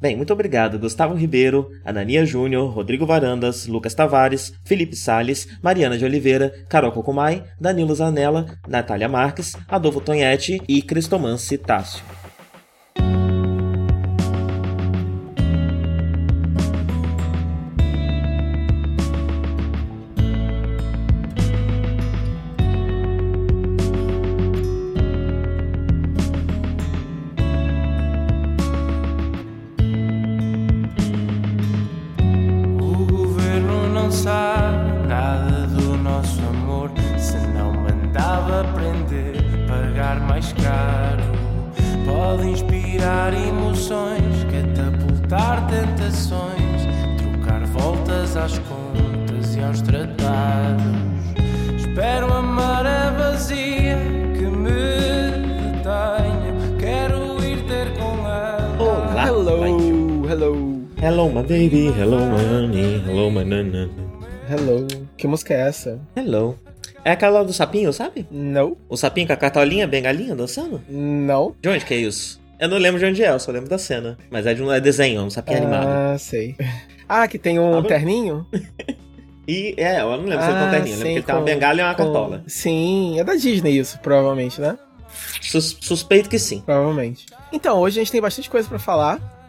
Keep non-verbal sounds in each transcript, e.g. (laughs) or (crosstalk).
Bem, muito obrigado Gustavo Ribeiro, Anania Júnior, Rodrigo Varandas, Lucas Tavares, Felipe Sales, Mariana de Oliveira, Carol Cocumai, Danilo Zanella, Natália Marques, Adolfo Tonhete e Cristomance Tássio. É? Hello. É aquela do sapinho, sabe? Não. O sapinho com a cartolinha bem galinha dançando? Não. De onde que é isso? Eu não lembro de onde é, eu só lembro da cena. Mas é de um é desenho, um sapinho ah, animado. Ah, sei. (laughs) Ah, que tem um ah, terninho? (laughs) e é, eu não lembro ah, se ele tem um ah, terninho, lembro que ele tem uma bengala e uma com... cartola. Sim, é da Disney isso, provavelmente, né? Sus suspeito que sim. Provavelmente. Então, hoje a gente tem bastante coisa para falar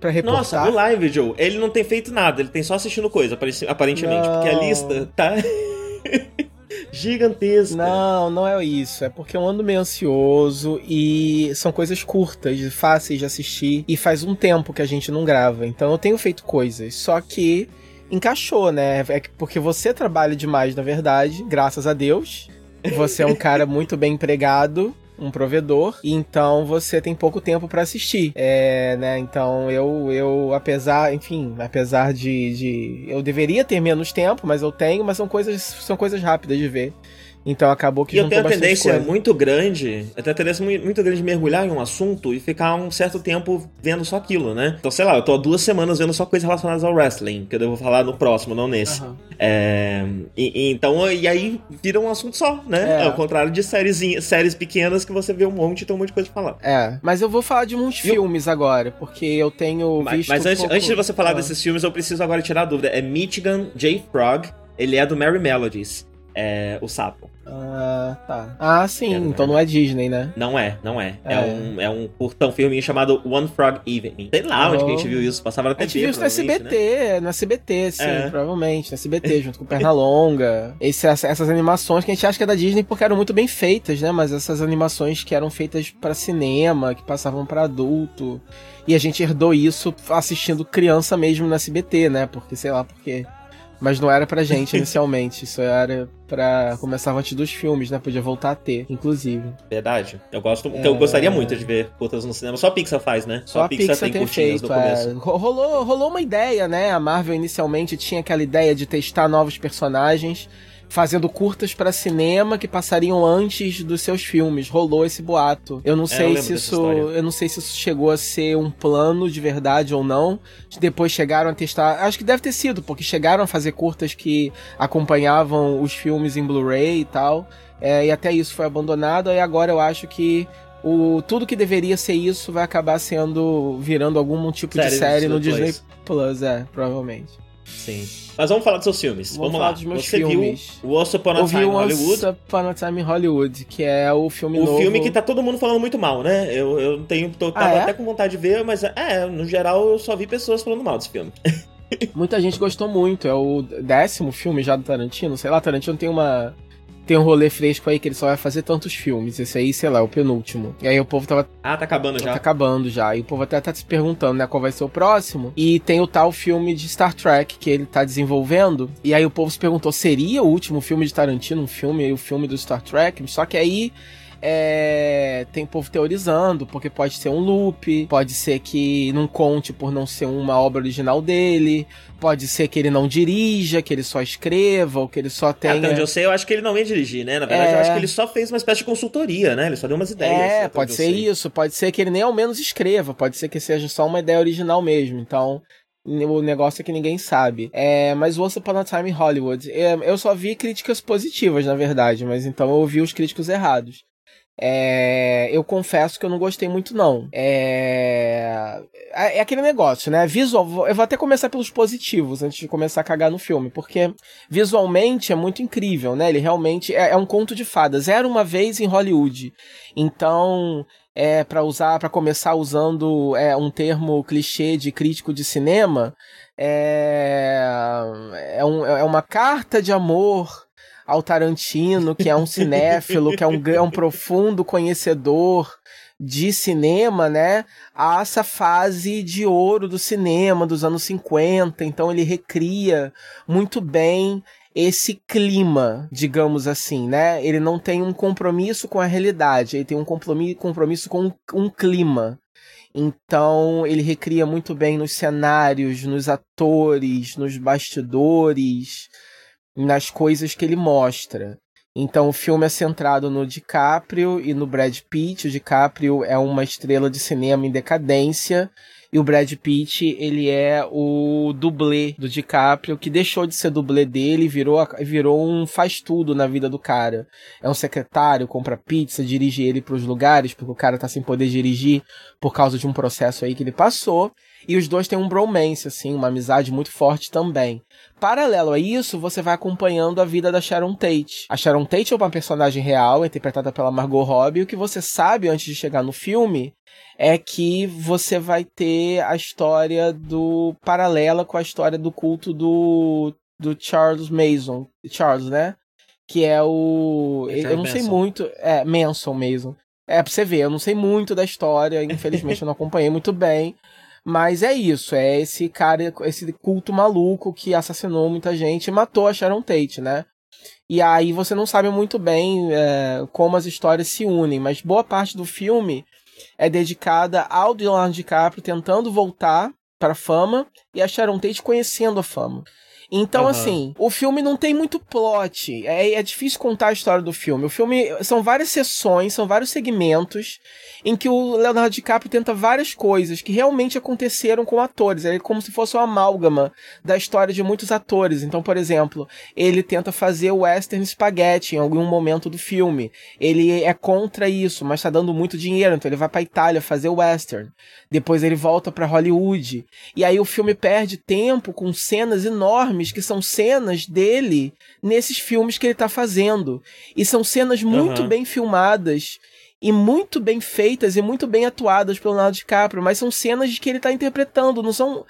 pra reportar. Nossa, no live, Joe, ele não tem feito nada, ele tem só assistindo coisa, aparentemente, não. porque a lista tá (laughs) gigantesca. Não, não é isso. É porque eu ando meio ansioso e são coisas curtas, fáceis de assistir e faz um tempo que a gente não grava. Então eu tenho feito coisas, só que encaixou, né? É porque você trabalha demais, na verdade, graças a Deus. Você é um cara muito bem empregado um provedor, então você tem pouco tempo para assistir. É, né? Então eu, eu apesar, enfim, apesar de, de eu deveria ter menos tempo, mas eu tenho, mas são coisas são coisas rápidas de ver. Então acabou que e eu tenho a tendência coisa. muito grande, eu tenho a tendência muito grande de mergulhar em um assunto e ficar um certo tempo vendo só aquilo, né? Então, sei lá, eu tô há duas semanas vendo só coisas relacionadas ao wrestling, que eu devo falar no próximo, não nesse. Uhum. É, e, então, e aí vira um assunto só, né? É. Ao contrário de séries, séries pequenas que você vê um monte e tem um monte de coisa pra falar. É, mas eu vou falar de muitos eu... filmes agora, porque eu tenho mas, visto. Mas antes, pouco... antes de você falar ah. desses filmes, eu preciso agora tirar a dúvida. É Michigan J. Frog, ele é do Merry Melodies é o sapo. Ah, tá. Ah, sim. Então não é Disney, né? Não é, não é. É, é um, é um curtão filminho chamado One Frog Evening. Sei lá oh. onde que a gente viu isso. Passava na TV. A gente viu isso no SBT, né? no SBT, sim, é. provavelmente. No SBT, (laughs) junto com Pernalonga. Esse, essas animações que a gente acha que é da Disney porque eram muito bem feitas, né? Mas essas animações que eram feitas para cinema, que passavam para adulto. E a gente herdou isso assistindo criança mesmo no SBT, né? Porque, sei lá, porque mas não era pra gente inicialmente. Isso era pra. Começar antes dos filmes, né? Podia voltar a ter, inclusive. Verdade. Eu gosto. É... Eu gostaria muito de ver curtas no cinema. Só a Pixar faz, né? Só, Só a Pixar, Pixar tem, tem feito. É. Rolou, rolou uma ideia, né? A Marvel inicialmente tinha aquela ideia de testar novos personagens fazendo curtas para cinema que passariam antes dos seus filmes. Rolou esse boato. Eu não é, sei eu se isso, eu não sei se isso chegou a ser um plano de verdade ou não. Depois chegaram a testar, acho que deve ter sido, porque chegaram a fazer curtas que acompanhavam os filmes em Blu-ray e tal. É, e até isso foi abandonado. E agora eu acho que o tudo que deveria ser isso vai acabar sendo virando algum tipo série de série no Disney Plus, é, provavelmente. Sim. Mas vamos falar dos seus filmes. Vamos, vamos lá. Dos meus Você filmes. viu o Once Upon a Time em Hollywood? Once Upon a Time em Hollywood, que é o filme o novo... O filme que tá todo mundo falando muito mal, né? Eu, eu tenho, tô, tava ah, é? até com vontade de ver, mas é, no geral eu só vi pessoas falando mal desse filme. (laughs) Muita gente gostou muito. É o décimo filme já do Tarantino. Sei lá, Tarantino tem uma tem um rolê fresco aí que ele só vai fazer tantos filmes. Esse aí, sei lá, é o penúltimo. E aí o povo tava. Ah, tá acabando já. Tá acabando já. E o povo até tá se perguntando, né, qual vai ser o próximo. E tem o tal filme de Star Trek que ele tá desenvolvendo. E aí o povo se perguntou: seria o último filme de Tarantino um filme, o filme do Star Trek? Só que aí é, tem povo teorizando, porque pode ser um loop, pode ser que não conte por não ser uma obra original dele, pode ser que ele não dirija, que ele só escreva, ou que ele só tenha... Até onde eu sei, eu acho que ele não ia dirigir, né? Na verdade, é... eu acho que ele só fez uma espécie de consultoria, né? Ele só deu umas ideias. É, pode ser isso, pode ser que ele nem ao menos escreva, pode ser que seja só uma ideia original mesmo, então... O negócio é que ninguém sabe. É, mas Once Upon a Time em Hollywood. É, eu só vi críticas positivas, na verdade, mas então eu ouvi os críticos errados. É, eu confesso que eu não gostei muito, não. É, é, é aquele negócio, né? Visual. Eu vou até começar pelos positivos antes de começar a cagar no filme, porque visualmente é muito incrível, né? Ele realmente é, é um conto de fadas. Era uma vez em Hollywood. Então, é para usar, para começar usando é, um termo clichê de crítico de cinema, é, é, um, é uma carta de amor ao Tarantino, que é um cinéfilo, que é um, é um profundo conhecedor de cinema, né? A essa fase de ouro do cinema dos anos 50. Então ele recria muito bem esse clima, digamos assim, né? Ele não tem um compromisso com a realidade, ele tem um compromisso com um clima. Então ele recria muito bem nos cenários, nos atores, nos bastidores nas coisas que ele mostra. Então o filme é centrado no DiCaprio e no Brad Pitt. O DiCaprio é uma estrela de cinema em decadência e o Brad Pitt, ele é o dublê do DiCaprio, que deixou de ser dublê dele virou, virou um faz tudo na vida do cara. É um secretário, compra pizza, dirige ele para os lugares, porque o cara tá sem poder dirigir por causa de um processo aí que ele passou. E os dois têm um bromance, assim, uma amizade muito forte também. Paralelo a isso, você vai acompanhando a vida da Sharon Tate. A Sharon Tate é uma personagem real, interpretada pela Margot Robbie, e o que você sabe antes de chegar no filme é que você vai ter a história do paralela com a história do culto do do Charles Mason, Charles, né? Que é o eu não sei muito, é Manson Mason. É pra você ver, eu não sei muito da história, infelizmente eu não acompanhei muito bem. Mas é isso, é esse cara, esse culto maluco que assassinou muita gente e matou a Sharon Tate, né? E aí você não sabe muito bem é, como as histórias se unem, mas boa parte do filme é dedicada ao Leonardo DiCaprio tentando voltar para fama e a Sharon Tate conhecendo a fama. Então, uhum. assim, o filme não tem muito plot. É, é difícil contar a história do filme. O filme são várias sessões, são vários segmentos em que o Leonardo DiCaprio tenta várias coisas que realmente aconteceram com atores. É como se fosse uma amálgama da história de muitos atores. Então, por exemplo, ele tenta fazer o western spaghetti em algum momento do filme. Ele é contra isso, mas está dando muito dinheiro, então ele vai para Itália fazer o western. Depois ele volta para Hollywood. E aí o filme perde tempo com cenas enormes que são cenas dele nesses filmes que ele está fazendo. E são cenas muito uhum. bem filmadas e muito bem feitas e muito bem atuadas pelo Leonardo DiCaprio, mas são cenas que ele está interpretando, não são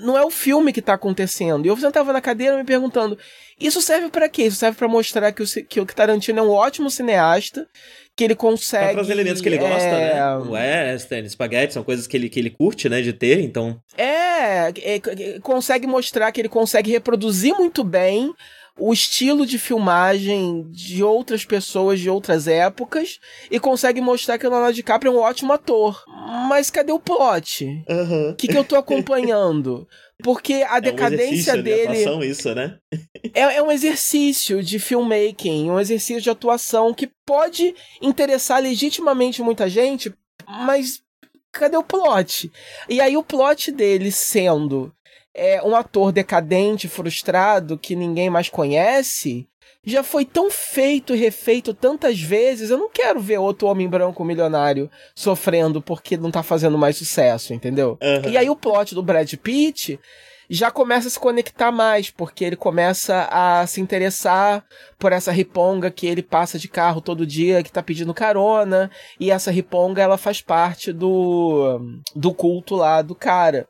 não é o filme que está acontecendo. E eu sentava na cadeira me perguntando, isso serve para quê? Isso serve para mostrar que o, que o Tarantino é um ótimo cineasta, que ele consegue. Para os elementos que ele gosta, né? é... né? Western, spaghetti, são coisas que ele, que ele curte, né? De ter, então. É, é, consegue mostrar que ele consegue reproduzir muito bem o estilo de filmagem de outras pessoas de outras épocas e consegue mostrar que o Leonardo DiCaprio é um ótimo ator. Mas cadê o plot? O uhum. que, que eu tô acompanhando? (laughs) Porque a decadência é um dele. De atuação, isso, né? é, é um exercício de filmmaking, um exercício de atuação que pode interessar legitimamente muita gente, mas cadê o plot? E aí o plot dele sendo é, um ator decadente, frustrado, que ninguém mais conhece, já foi tão feito e refeito tantas vezes, eu não quero ver outro homem branco milionário sofrendo porque não tá fazendo mais sucesso, entendeu? Uhum. E aí o plot do Brad Pitt já começa a se conectar mais, porque ele começa a se interessar por essa riponga que ele passa de carro todo dia, que tá pedindo carona, e essa riponga ela faz parte do, do culto lá do cara.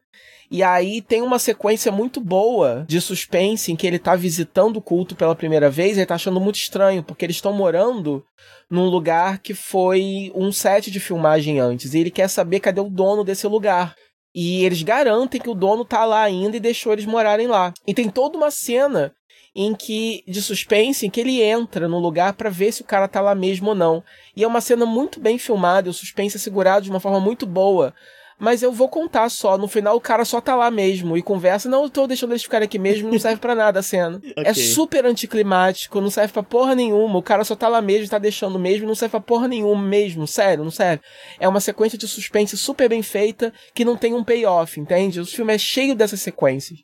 E aí tem uma sequência muito boa de suspense em que ele tá visitando o culto pela primeira vez e ele tá achando muito estranho, porque eles estão morando num lugar que foi um set de filmagem antes. E ele quer saber cadê o dono desse lugar. E eles garantem que o dono tá lá ainda e deixou eles morarem lá. E tem toda uma cena em que de suspense em que ele entra no lugar para ver se o cara tá lá mesmo ou não. E é uma cena muito bem filmada, o suspense é segurado de uma forma muito boa. Mas eu vou contar só. No final, o cara só tá lá mesmo e conversa. Não, eu tô deixando eles ficarem aqui mesmo, não serve para nada a cena. É (laughs) okay. É super anticlimático, não serve pra porra nenhuma. O cara só tá lá mesmo, tá deixando mesmo, não serve pra porra nenhuma mesmo. Sério, não serve. É uma sequência de suspense super bem feita que não tem um payoff, entende? O filme é cheio dessas sequências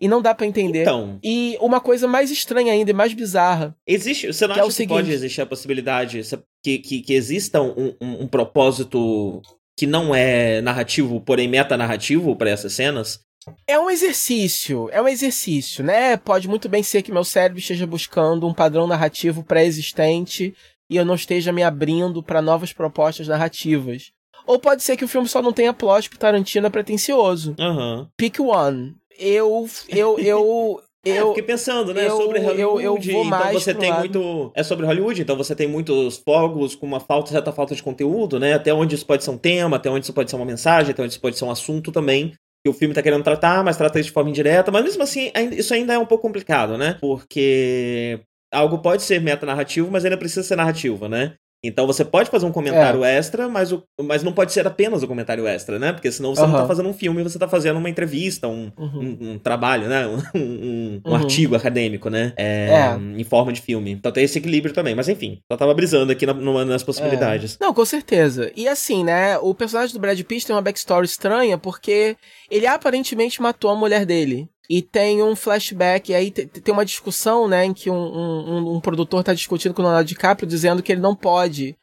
e não dá para entender. Então, e uma coisa mais estranha ainda e mais bizarra. Existe, você não que é acha é que seguinte, pode existir a possibilidade que, que, que exista um, um, um propósito que não é narrativo, porém metanarrativo para essas cenas? É um exercício, é um exercício, né? Pode muito bem ser que meu cérebro esteja buscando um padrão narrativo pré-existente e eu não esteja me abrindo para novas propostas narrativas. Ou pode ser que o filme só não tenha plot porque Tarantino é pretencioso. Uhum. Pick one. Eu, eu, eu, (laughs) é, eu fiquei pensando, né? Eu, sobre Hollywood. Eu, eu então você tem lado. muito. É sobre Hollywood, então você tem muitos fogos com uma falta, certa falta de conteúdo, né? Até onde isso pode ser um tema, até onde isso pode ser uma mensagem, até onde isso pode ser um assunto também. Que o filme tá querendo tratar, mas trata isso de forma indireta. Mas mesmo assim, isso ainda é um pouco complicado, né? Porque algo pode ser metanarrativo, mas ainda precisa ser narrativa, né? Então você pode fazer um comentário é. extra, mas, o, mas não pode ser apenas o comentário extra, né? Porque senão você uhum. não tá fazendo um filme, você tá fazendo uma entrevista, um, uhum. um, um trabalho, né? (laughs) Um, um uhum. artigo acadêmico, né? É, é. Em forma de filme. Então tem esse equilíbrio também. Mas enfim, só tava brisando aqui na, numa, nas possibilidades. É. Não, com certeza. E assim, né? O personagem do Brad Pitt tem uma backstory estranha porque ele aparentemente matou a mulher dele. E tem um flashback, e aí tem uma discussão, né, em que um, um, um produtor está discutindo com o Leonardo DiCaprio, dizendo que ele não pode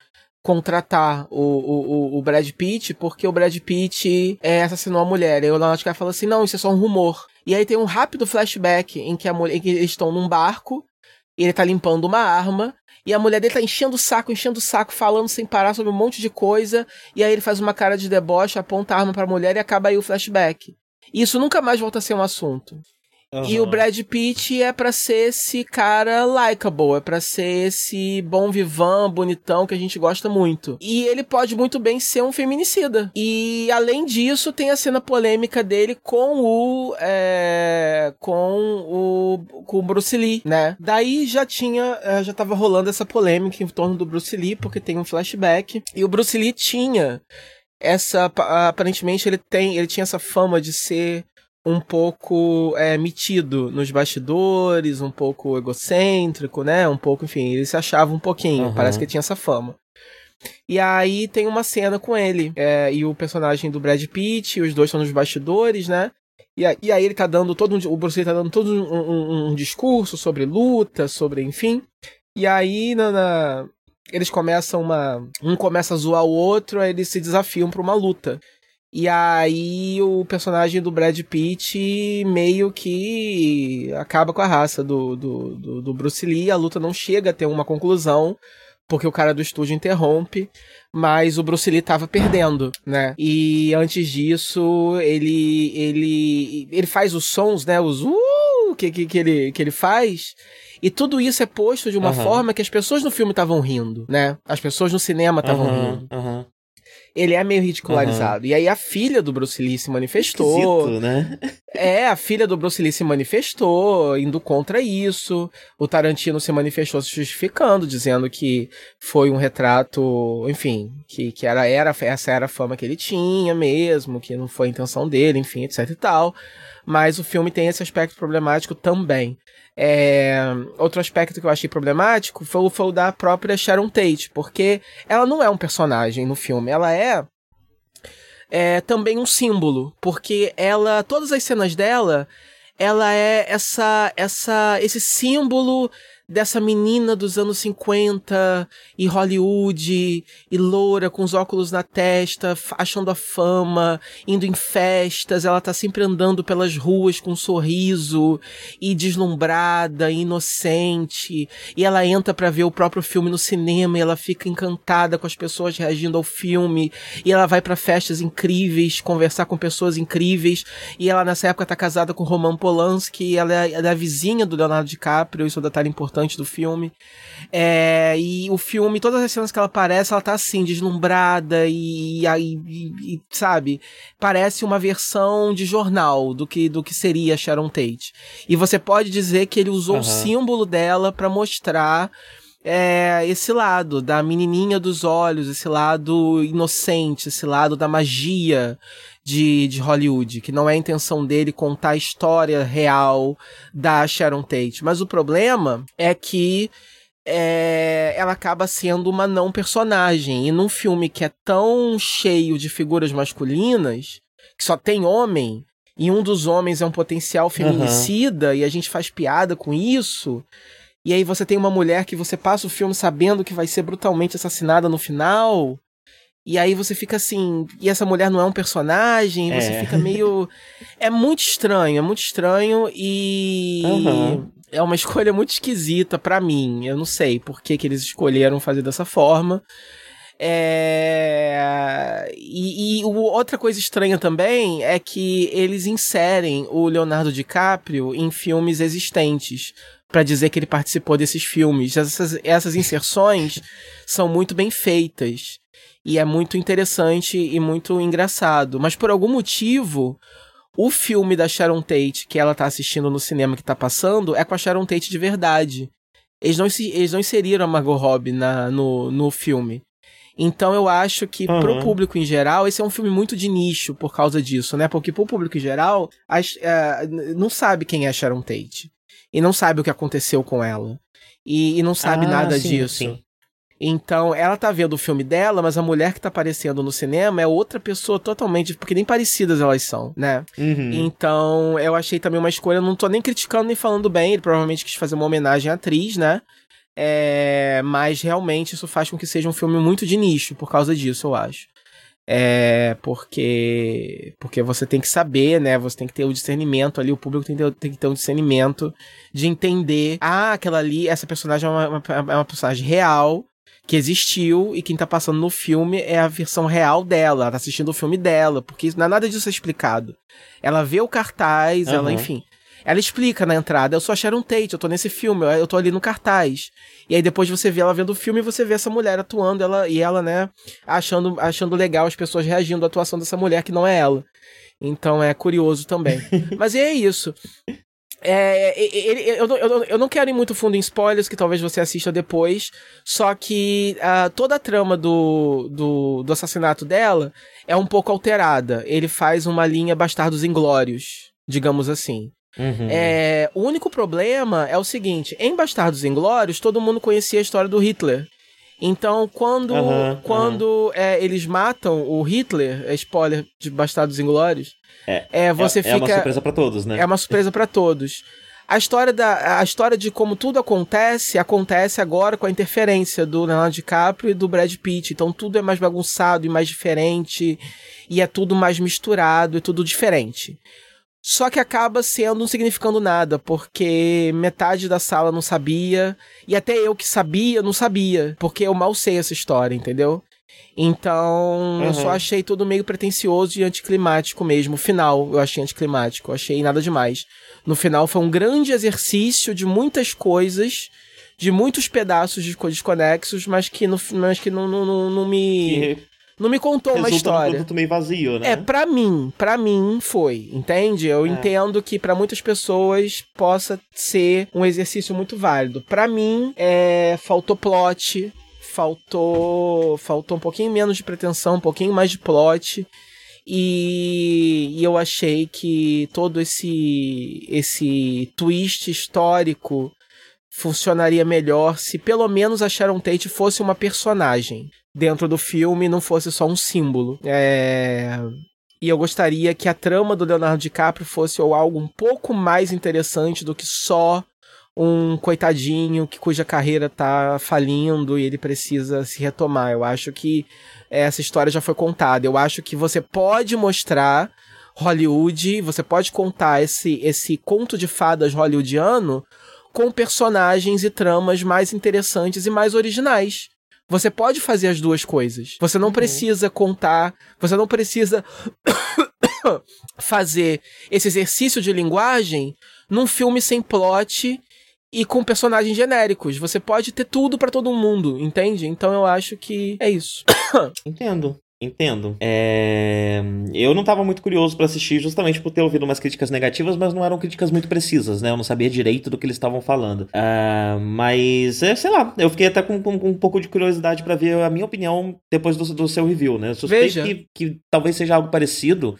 contratar o, o, o Brad Pitt, porque o Brad Pitt é, assassinou a mulher. E o Leonardo DiCaprio fala assim, não, isso é só um rumor. E aí tem um rápido flashback em que, a mulher, em que eles estão num barco, e ele tá limpando uma arma, e a mulher dele tá enchendo o saco, enchendo o saco, falando sem parar sobre um monte de coisa, e aí ele faz uma cara de deboche, aponta a arma pra mulher e acaba aí o flashback. Isso nunca mais volta a ser um assunto. Uhum. E o Brad Pitt é para ser esse cara likable, é para ser esse bom vivan, bonitão que a gente gosta muito. E ele pode muito bem ser um feminicida. E além disso, tem a cena polêmica dele com o é, com o com o Bruce Lee, né? Daí já tinha é, já tava rolando essa polêmica em torno do Bruce Lee porque tem um flashback e o Bruce Lee tinha essa aparentemente ele tem ele tinha essa fama de ser um pouco é, metido nos bastidores, um pouco egocêntrico, né? Um pouco, enfim, ele se achava um pouquinho, uhum. parece que tinha essa fama. E aí tem uma cena com ele é, e o personagem do Brad Pitt, os dois estão nos bastidores, né? E, e aí ele tá dando todo um, o Bruce Lee tá dando todo um, um, um discurso sobre luta, sobre enfim. E aí na, na, eles começam uma. Um começa a zoar o outro, aí eles se desafiam para uma luta. E aí o personagem do Brad Pitt meio que acaba com a raça do, do, do, do Bruce Lee. A luta não chega a ter uma conclusão, porque o cara do estúdio interrompe, mas o Bruce Lee tava perdendo, né? E antes disso, ele ele ele faz os sons, né? Os uh que, que, que, ele, que ele faz. E tudo isso é posto de uma uhum. forma que as pessoas no filme estavam rindo, né? As pessoas no cinema estavam uhum, rindo. Uhum ele é meio ridicularizado. E aí a filha do Bruce Lee se manifestou. Esquisito, né? É, a filha do Bruce Lee se manifestou, indo contra isso. O Tarantino se manifestou se justificando, dizendo que foi um retrato, enfim, que, que era, era, essa era a fama que ele tinha mesmo, que não foi a intenção dele, enfim, etc e tal. Mas o filme tem esse aspecto problemático também. É, outro aspecto que eu achei problemático foi, foi o da própria Sharon Tate, porque ela não é um personagem no filme, ela é, é também um símbolo, porque ela, todas as cenas dela, ela é essa, essa, esse símbolo dessa menina dos anos 50 e Hollywood e loura com os óculos na testa, achando a fama, indo em festas, ela tá sempre andando pelas ruas com um sorriso e deslumbrada, e inocente, e ela entra para ver o próprio filme no cinema e ela fica encantada com as pessoas reagindo ao filme, e ela vai para festas incríveis, conversar com pessoas incríveis, e ela nessa época tá casada com Roman Polanski, ela é, ela é a vizinha do Leonardo DiCaprio, isso é um detalhe importante do filme. É, e o filme, todas as cenas que ela aparece, ela tá assim, deslumbrada e, e, e, sabe, parece uma versão de jornal do que, do que seria Sharon Tate. E você pode dizer que ele usou uhum. o símbolo dela para mostrar é, esse lado da menininha dos olhos, esse lado inocente, esse lado da magia de, de Hollywood, que não é a intenção dele contar a história real da Sharon Tate. Mas o problema é que é, ela acaba sendo uma não personagem. E num filme que é tão cheio de figuras masculinas, que só tem homem, e um dos homens é um potencial feminicida, uhum. e a gente faz piada com isso. E aí você tem uma mulher que você passa o filme sabendo que vai ser brutalmente assassinada no final. E aí você fica assim, e essa mulher não é um personagem, é. você fica meio. (laughs) É muito estranho, é muito estranho e. Uhum. É uma (laughs) escolha muito esquisita para mim. Eu não sei por que, que eles escolheram fazer dessa forma. É... E, e outra coisa estranha também é que eles inserem o Leonardo DiCaprio em filmes existentes para dizer que ele participou desses filmes. Essas, essas inserções (laughs) são muito bem feitas e é muito interessante e muito engraçado. Mas por algum motivo, o filme da Sharon Tate que ela tá assistindo no cinema que tá passando é com a Sharon Tate de verdade. Eles não, eles não inseriram a Margot Robbie na, no, no filme. Então eu acho que uhum. pro público em geral, esse é um filme muito de nicho por causa disso, né? Porque pro público em geral, as, uh, não sabe quem é Sharon Tate. E não sabe o que aconteceu com ela. E, e não sabe ah, nada sim, disso. Sim. Então, ela tá vendo o filme dela, mas a mulher que tá aparecendo no cinema é outra pessoa totalmente, porque nem parecidas elas são, né? Uhum. Então, eu achei também uma escolha, não tô nem criticando nem falando bem, ele provavelmente quis fazer uma homenagem à atriz, né? É, mas realmente isso faz com que seja um filme muito de nicho por causa disso, eu acho. É porque porque você tem que saber, né? Você tem que ter o discernimento ali, o público tem que ter, tem que ter um discernimento de entender, ah, aquela ali, essa personagem é uma, uma, é uma personagem real que existiu e quem tá passando no filme é a versão real dela, ela tá assistindo o filme dela, porque não é nada disso explicado. Ela vê o cartaz, uhum. ela, enfim. Ela explica na entrada, eu sou a Sharon Tate, eu tô nesse filme, eu tô ali no cartaz. E aí depois você vê ela vendo o filme e você vê essa mulher atuando, ela e ela, né, achando, achando legal as pessoas reagindo à atuação dessa mulher que não é ela. Então é curioso também. (laughs) Mas é isso. É, ele, eu, eu, eu, não quero ir muito fundo em spoilers, que talvez você assista depois. Só que uh, toda a trama do, do, do, assassinato dela é um pouco alterada. Ele faz uma linha Bastardos Inglórios, digamos assim. Uhum. É, o único problema é o seguinte: em Bastardos Inglórios, todo mundo conhecia a história do Hitler. Então, quando, uhum, quando uhum. É, eles matam o Hitler, é spoiler de Bastardos Inglórios, é, é você é, fica. É uma surpresa para todos, né? É uma surpresa para todos. A história, da, a história de como tudo acontece, acontece agora com a interferência do Leonardo DiCaprio e do Brad Pitt. Então tudo é mais bagunçado e mais diferente, e é tudo mais misturado, é tudo diferente. Só que acaba sendo não significando nada, porque metade da sala não sabia, e até eu que sabia, não sabia, porque eu mal sei essa história, entendeu? Então, uhum. eu só achei tudo meio pretencioso e anticlimático mesmo. O final eu achei anticlimático, eu achei nada demais. No final foi um grande exercício de muitas coisas, de muitos pedaços desconexos, mas que, no, mas que não, não, não, não me. Que não me contou uma história. Um produto meio vazio, né? É, para mim, para mim foi, entende? Eu é. entendo que para muitas pessoas possa ser um exercício muito válido. Para mim, é, faltou plot, faltou, faltou um pouquinho menos de pretensão, um pouquinho mais de plot. E, e, eu achei que todo esse esse twist histórico funcionaria melhor se pelo menos a Sharon Tate fosse uma personagem dentro do filme não fosse só um símbolo. É... E eu gostaria que a trama do Leonardo DiCaprio fosse ou algo um pouco mais interessante do que só um coitadinho que cuja carreira tá falindo e ele precisa se retomar. Eu acho que essa história já foi contada. Eu acho que você pode mostrar Hollywood, você pode contar esse, esse conto de fadas hollywoodiano com personagens e tramas mais interessantes e mais originais. Você pode fazer as duas coisas. Você não uhum. precisa contar, você não precisa (coughs) fazer esse exercício de linguagem num filme sem plot e com personagens genéricos. Você pode ter tudo para todo mundo, entende? Então eu acho que é isso. (coughs) Entendo. Entendo. É... Eu não estava muito curioso para assistir justamente por ter ouvido umas críticas negativas, mas não eram críticas muito precisas, né? Eu não sabia direito do que eles estavam falando. Uh, mas, é, sei lá, eu fiquei até com, com, com um pouco de curiosidade para ver a minha opinião depois do, do seu review, né? Eu suspeito que, que talvez seja algo parecido,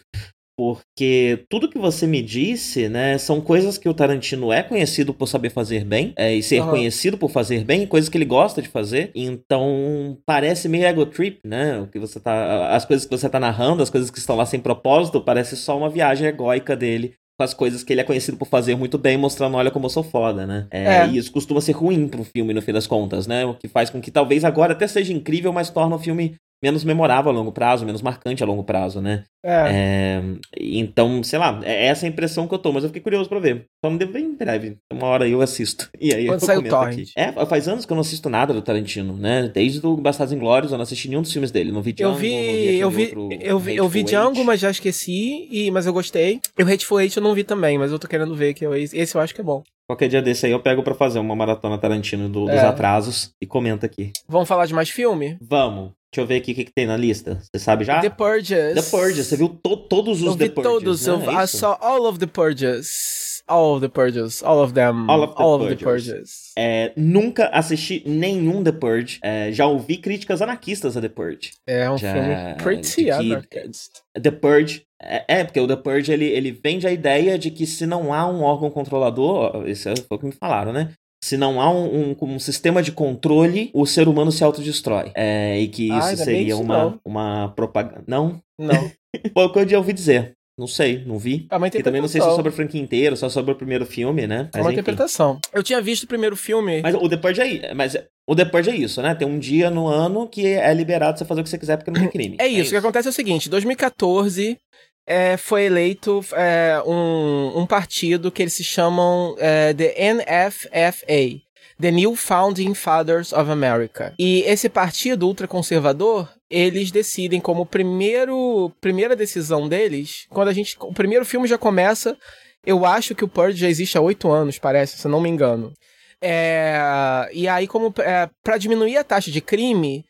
porque tudo que você me disse, né, são coisas que o Tarantino é conhecido por saber fazer bem, é, e ser uhum. conhecido por fazer bem, coisas que ele gosta de fazer. Então, parece meio ego trip, né? O que você tá, as coisas que você tá narrando, as coisas que estão lá sem propósito, parece só uma viagem egóica dele com as coisas que ele é conhecido por fazer muito bem, mostrando, olha como eu sou foda, né? É, é. E isso costuma ser ruim pro filme, no fim das contas, né? O que faz com que talvez agora até seja incrível, mas torna o filme menos memorável a longo prazo, menos marcante a longo prazo, né? É. é. então, sei lá, é essa a impressão que eu tô, mas eu fiquei curioso pra ver. Só me devo em breve. Uma hora eu assisto. E aí Quando eu comento aqui. É, faz anos que eu não assisto nada do Tarantino, né? Desde o Bastardos Inglórios eu não assisti nenhum dos filmes dele. Não vi Django, eu vi, vi eu vi, eu vi, eu vi Django, mas já esqueci, e, mas eu gostei. E o Hateful Eight eu não vi também, mas eu tô querendo ver, que eu, esse eu acho que é bom. Qualquer dia desse aí eu pego para fazer uma maratona Tarantino do, dos é. atrasos e comenta aqui. Vamos falar de mais filme? Vamos. Deixa eu ver aqui o que, que tem na lista. Você sabe já? The Purges. The Purges. Você viu to todos os eu The Purges? todos. Né? Eu, é I saw all of the Purges. All of the Purges. All of them. All of the, all Purges. Of the Purges. É, nunca assisti nenhum The Purge. É, já ouvi críticas anarquistas a The Purge. É um já, filme pretty anarchist. The Purge é, é, porque o The Purge ele, ele vende a ideia de que se não há um órgão controlador, isso foi o que me falaram, né? Se não há um, um, um, sistema de controle, o ser humano se autodestrói. É, e que isso ah, seria uma, uma propaganda. Não? Não. (laughs) Foi o que eu já ouvi dizer. Não sei, não vi. É uma e também não sei se é sobre a franquia inteira, só sobre o primeiro filme, né? Mas, é uma enfim. interpretação. Eu tinha visto o primeiro filme. Mas o The Purge é, mas o The Purge é isso, né? Tem um dia no ano que é liberado você fazer o que você quiser porque não tem (coughs) crime. É, é isso. isso. O que acontece é o seguinte: 2014 é, foi eleito é, um, um, partido que eles se chamam é, The NFFA, The New Founding Fathers of America. E esse partido ultraconservador, eles decidem como primeiro primeira decisão deles, quando a gente o primeiro filme já começa, eu acho que o Purge já existe há oito anos, parece, se não me engano. É, e aí, como é, para diminuir a taxa de crime,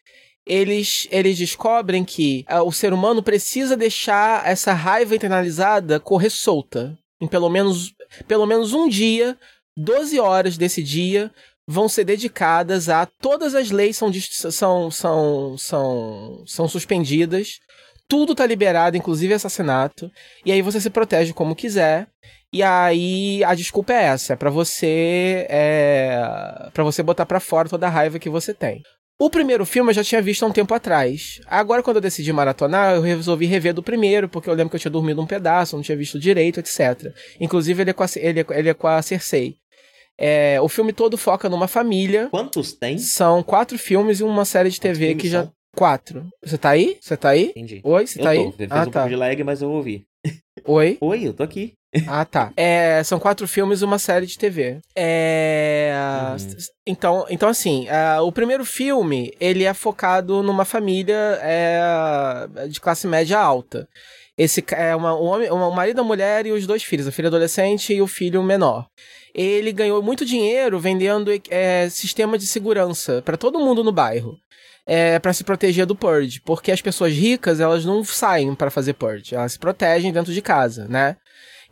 eles, eles descobrem que uh, o ser humano precisa deixar essa raiva internalizada correr solta. Em pelo menos, pelo menos um dia, 12 horas desse dia vão ser dedicadas a todas as leis são, são, são, são, são suspendidas, tudo tá liberado, inclusive assassinato, e aí você se protege como quiser. E aí a desculpa é essa, é para você é, para você botar para fora toda a raiva que você tem. O primeiro filme eu já tinha visto há um tempo atrás. Agora, quando eu decidi maratonar, eu resolvi rever do primeiro, porque eu lembro que eu tinha dormido um pedaço, não tinha visto direito, etc. Inclusive, ele é com a, ele é, ele é com a Cersei. É, o filme todo foca numa família. Quantos tem? São quatro filmes e uma série de TV que já. São? Quatro. Você tá aí? Você tá aí? Entendi. Oi, você eu tá tô. aí? Fez ah, um tá. pouco de lag, mas eu ouvi. Oi? Oi, eu tô aqui. Ah, tá. É, são quatro filmes e uma série de TV. É... Uhum. Então, então, assim, uh, o primeiro filme, ele é focado numa família é, de classe média alta. Esse é uma, um, homem, um marido, a mulher e os dois filhos, a filha adolescente e o filho menor. Ele ganhou muito dinheiro vendendo é, sistema de segurança para todo mundo no bairro. É, para se proteger do purge, porque as pessoas ricas elas não saem para fazer purge, elas se protegem dentro de casa, né?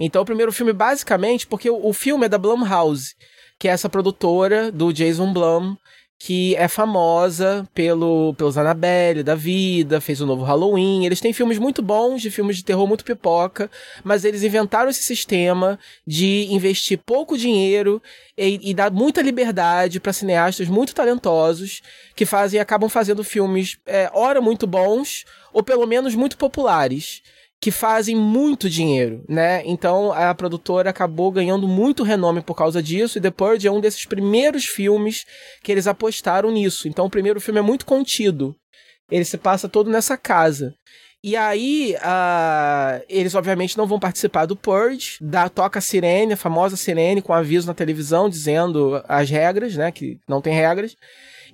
Então, o primeiro filme, basicamente, porque o, o filme é da Blumhouse, que é essa produtora do Jason Blum, que é famosa pelo, pelos Annabelle da vida, fez o novo Halloween. Eles têm filmes muito bons, de filmes de terror muito pipoca, mas eles inventaram esse sistema de investir pouco dinheiro e, e dar muita liberdade para cineastas muito talentosos que fazem acabam fazendo filmes, é, ora muito bons, ou pelo menos muito populares. Que fazem muito dinheiro, né? Então a produtora acabou ganhando muito renome por causa disso, e The Purge é um desses primeiros filmes que eles apostaram nisso. Então o primeiro filme é muito contido. Ele se passa todo nessa casa. E aí, uh, eles obviamente não vão participar do Purge, da toca sirene, a famosa sirene com aviso na televisão dizendo as regras, né, que não tem regras.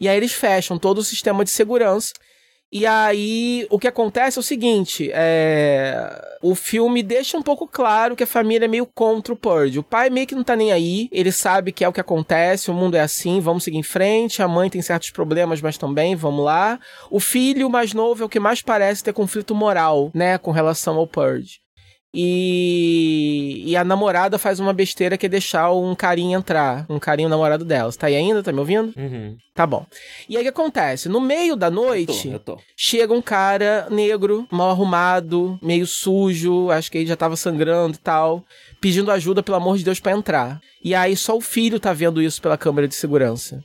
E aí eles fecham todo o sistema de segurança e aí, o que acontece é o seguinte: é... o filme deixa um pouco claro que a família é meio contra o Purge. O pai meio que não tá nem aí, ele sabe que é o que acontece, o mundo é assim, vamos seguir em frente. A mãe tem certos problemas, mas também, vamos lá. O filho mais novo é o que mais parece ter conflito moral, né, com relação ao Purge. E, e a namorada faz uma besteira que é deixar um carinho entrar. Um carinho namorado dela. Você tá aí ainda? Tá me ouvindo? Uhum. Tá bom. E aí o que acontece? No meio da noite, eu tô, eu tô. chega um cara negro, mal arrumado, meio sujo, acho que ele já tava sangrando e tal, pedindo ajuda, pelo amor de Deus, para entrar. E aí só o filho tá vendo isso pela câmera de segurança.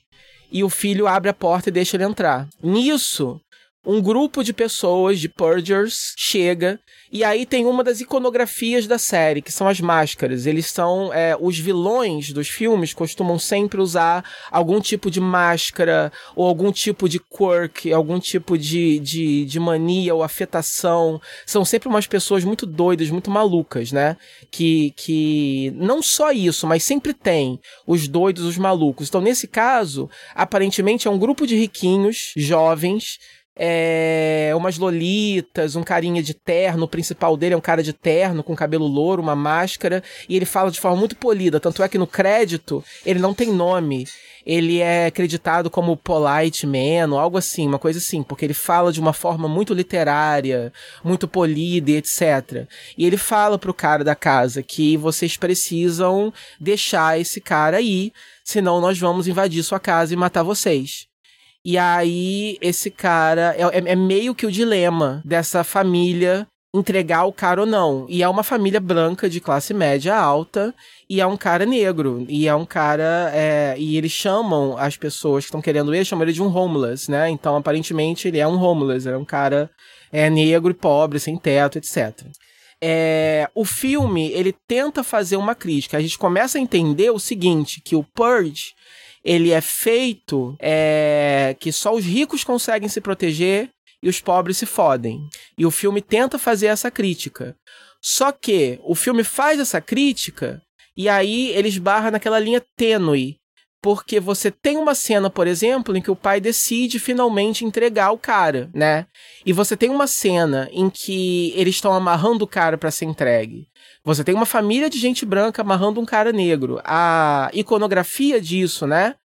E o filho abre a porta e deixa ele entrar. Nisso, um grupo de pessoas, de purgers, chega e aí tem uma das iconografias da série, que são as máscaras. Eles são é, os vilões dos filmes costumam sempre usar algum tipo de máscara ou algum tipo de quirk, algum tipo de, de, de mania ou afetação. São sempre umas pessoas muito doidas, muito malucas, né? Que, que não só isso, mas sempre tem os doidos, os malucos. Então, nesse caso, aparentemente é um grupo de riquinhos, jovens, é, umas lolitas, um carinha de terno, o principal dele é um cara de terno com cabelo louro, uma máscara, e ele fala de forma muito polida, tanto é que no crédito ele não tem nome. Ele é acreditado como Polite Man, ou algo assim, uma coisa assim, porque ele fala de uma forma muito literária, muito polida e etc. E ele fala pro cara da casa que vocês precisam deixar esse cara aí, senão nós vamos invadir sua casa e matar vocês. E aí, esse cara. É, é, é, meio que o dilema dessa família entregar o cara ou não. E é uma família branca de classe média alta. E é um cara negro. E é um cara. É, e eles chamam as pessoas que estão querendo ele, chamam ele de um homeless, né? Então, aparentemente, ele é um homeless. Ele é um cara é, negro e pobre, sem teto, etc. É, o filme ele tenta fazer uma crítica. A gente começa a entender o seguinte: que o Purge ele é feito é, que só os ricos conseguem se proteger e os pobres se fodem. E o filme tenta fazer essa crítica. Só que o filme faz essa crítica e aí ele esbarra naquela linha tênue. Porque você tem uma cena, por exemplo, em que o pai decide finalmente entregar o cara, né? E você tem uma cena em que eles estão amarrando o cara para ser entregue. Você tem uma família de gente branca amarrando um cara negro. A iconografia disso, né?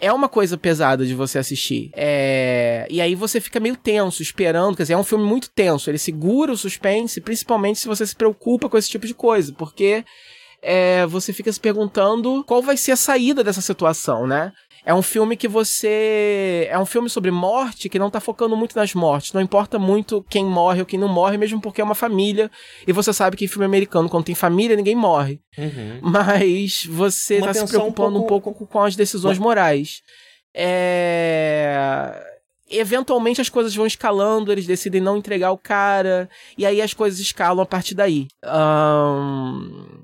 É uma coisa pesada de você assistir. É... E aí você fica meio tenso, esperando. Quer dizer, é um filme muito tenso. Ele segura o suspense, principalmente se você se preocupa com esse tipo de coisa. Porque é, você fica se perguntando qual vai ser a saída dessa situação, né? É um filme que você. É um filme sobre morte que não tá focando muito nas mortes. Não importa muito quem morre ou quem não morre, mesmo porque é uma família. E você sabe que em filme americano, quando tem família, ninguém morre. Uhum. Mas você uma tá se preocupando um pouco... um pouco com as decisões morais. É eventualmente as coisas vão escalando, eles decidem não entregar o cara, e aí as coisas escalam a partir daí. Um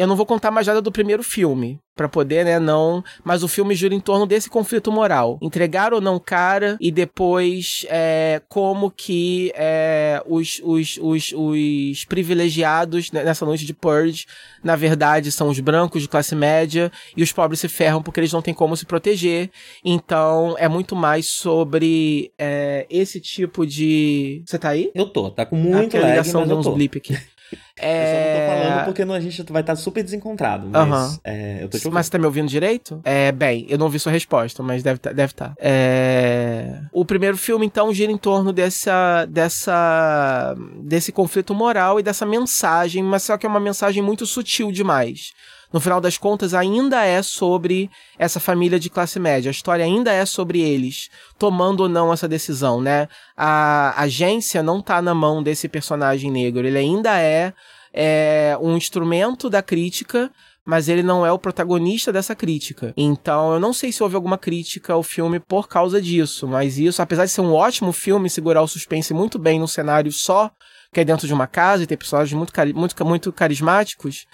eu não vou contar mais nada do primeiro filme, para poder, né, não. Mas o filme gira em torno desse conflito moral. Entregar ou não cara, e depois é, como que é, os, os, os, os privilegiados nessa noite de Purge, na verdade, são os brancos de classe média, e os pobres se ferram porque eles não têm como se proteger. Então, é muito mais sobre é, esse tipo de. Você tá aí? Eu tô, tá com muito ah, lag, ligação mas eu tô. blip aqui. (laughs) É... Eu só não tô falando porque a gente vai estar super desencontrado. Mas, uhum. é, eu tô te mas você tá me ouvindo direito? É, bem, eu não vi sua resposta, mas deve tá, deve tá. É... O primeiro filme, então, gira em torno dessa, dessa, desse conflito moral e dessa mensagem, mas só que é uma mensagem muito sutil demais no final das contas, ainda é sobre essa família de classe média. A história ainda é sobre eles tomando ou não essa decisão, né? A agência não tá na mão desse personagem negro. Ele ainda é, é um instrumento da crítica mas ele não é o protagonista dessa crítica. Então, eu não sei se houve alguma crítica ao filme por causa disso, mas isso, apesar de ser um ótimo filme, segurar o suspense muito bem num cenário só que é dentro de uma casa e tem personagens muito, muito, muito carismáticos,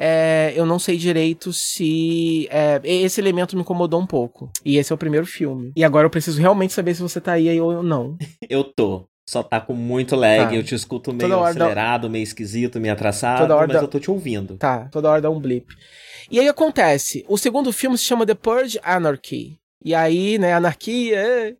é, eu não sei direito se. É, esse elemento me incomodou um pouco. E esse é o primeiro filme. E agora eu preciso realmente saber se você tá aí ou não. (laughs) eu tô. Só tá com muito lag, tá. eu te escuto meio acelerado, dá... meio esquisito, meio atrasado, toda hora mas dá... eu tô te ouvindo. Tá, toda hora dá um blip. E aí acontece, o segundo filme se chama The Purge Anarchy. E aí, né, anarquia, é...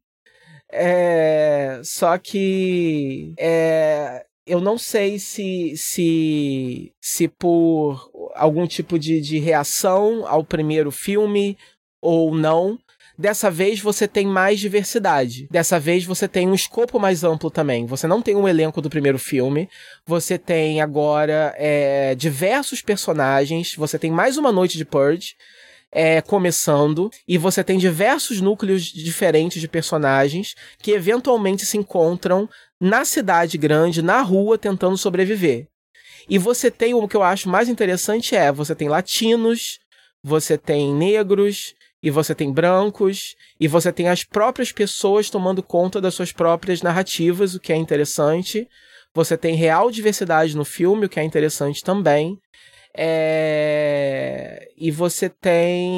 é... Só que... É eu não sei se, se, se por algum tipo de, de reação ao primeiro filme ou não. Dessa vez você tem mais diversidade. Dessa vez você tem um escopo mais amplo também. Você não tem um elenco do primeiro filme. Você tem agora é, diversos personagens. Você tem mais uma noite de Purge. É, começando, e você tem diversos núcleos diferentes de personagens que eventualmente se encontram na cidade grande, na rua, tentando sobreviver. E você tem o que eu acho mais interessante é, você tem latinos, você tem negros, e você tem brancos, e você tem as próprias pessoas tomando conta das suas próprias narrativas, o que é interessante. Você tem real diversidade no filme, o que é interessante também. É... E você tem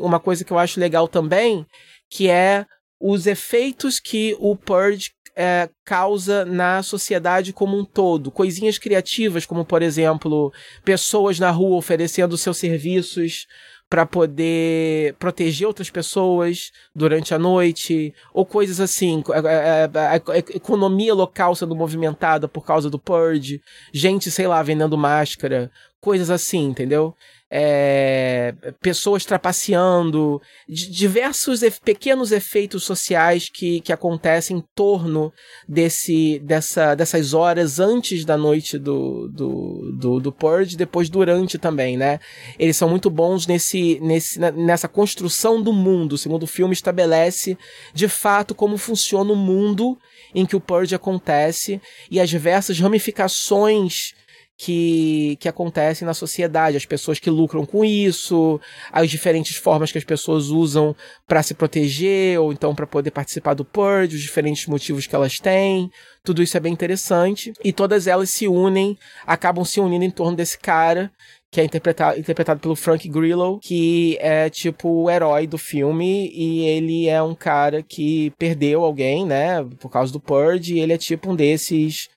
uma coisa que eu acho legal também, que é os efeitos que o Purge é, causa na sociedade como um todo. Coisinhas criativas, como por exemplo, pessoas na rua oferecendo seus serviços para poder proteger outras pessoas durante a noite, ou coisas assim, a, a, a, economia local sendo movimentada por causa do purge, gente, sei lá, vendendo máscara, coisas assim, entendeu? É, pessoas trapaceando, diversos pequenos efeitos sociais que, que acontecem em torno desse, dessa, dessas horas antes da noite do, do, do, do Purge, depois durante também, né? Eles são muito bons nesse, nesse, nessa construção do mundo. O segundo filme estabelece de fato como funciona o mundo em que o Purge acontece e as diversas ramificações que, que acontecem na sociedade, as pessoas que lucram com isso, as diferentes formas que as pessoas usam para se proteger ou então para poder participar do purge, os diferentes motivos que elas têm. Tudo isso é bem interessante. E todas elas se unem, acabam se unindo em torno desse cara que é interpretado, interpretado pelo Frank Grillo, que é tipo o herói do filme, e ele é um cara que perdeu alguém, né, por causa do Purge, e ele é tipo um desses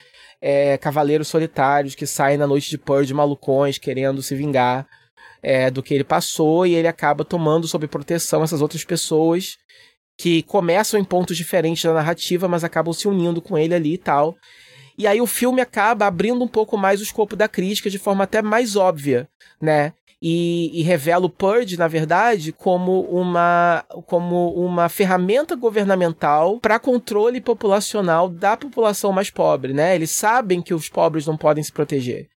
é, cavaleiros solitários que saem na noite de Purge malucões querendo se vingar é, do que ele passou e ele acaba tomando sob proteção essas outras pessoas que começam em pontos diferentes da narrativa, mas acabam se unindo com ele ali e tal. E aí o filme acaba abrindo um pouco mais o escopo da crítica de forma até mais óbvia, né? E, e revela o Purge, na verdade, como uma, como uma ferramenta governamental para controle populacional da população mais pobre, né? Eles sabem que os pobres não podem se proteger.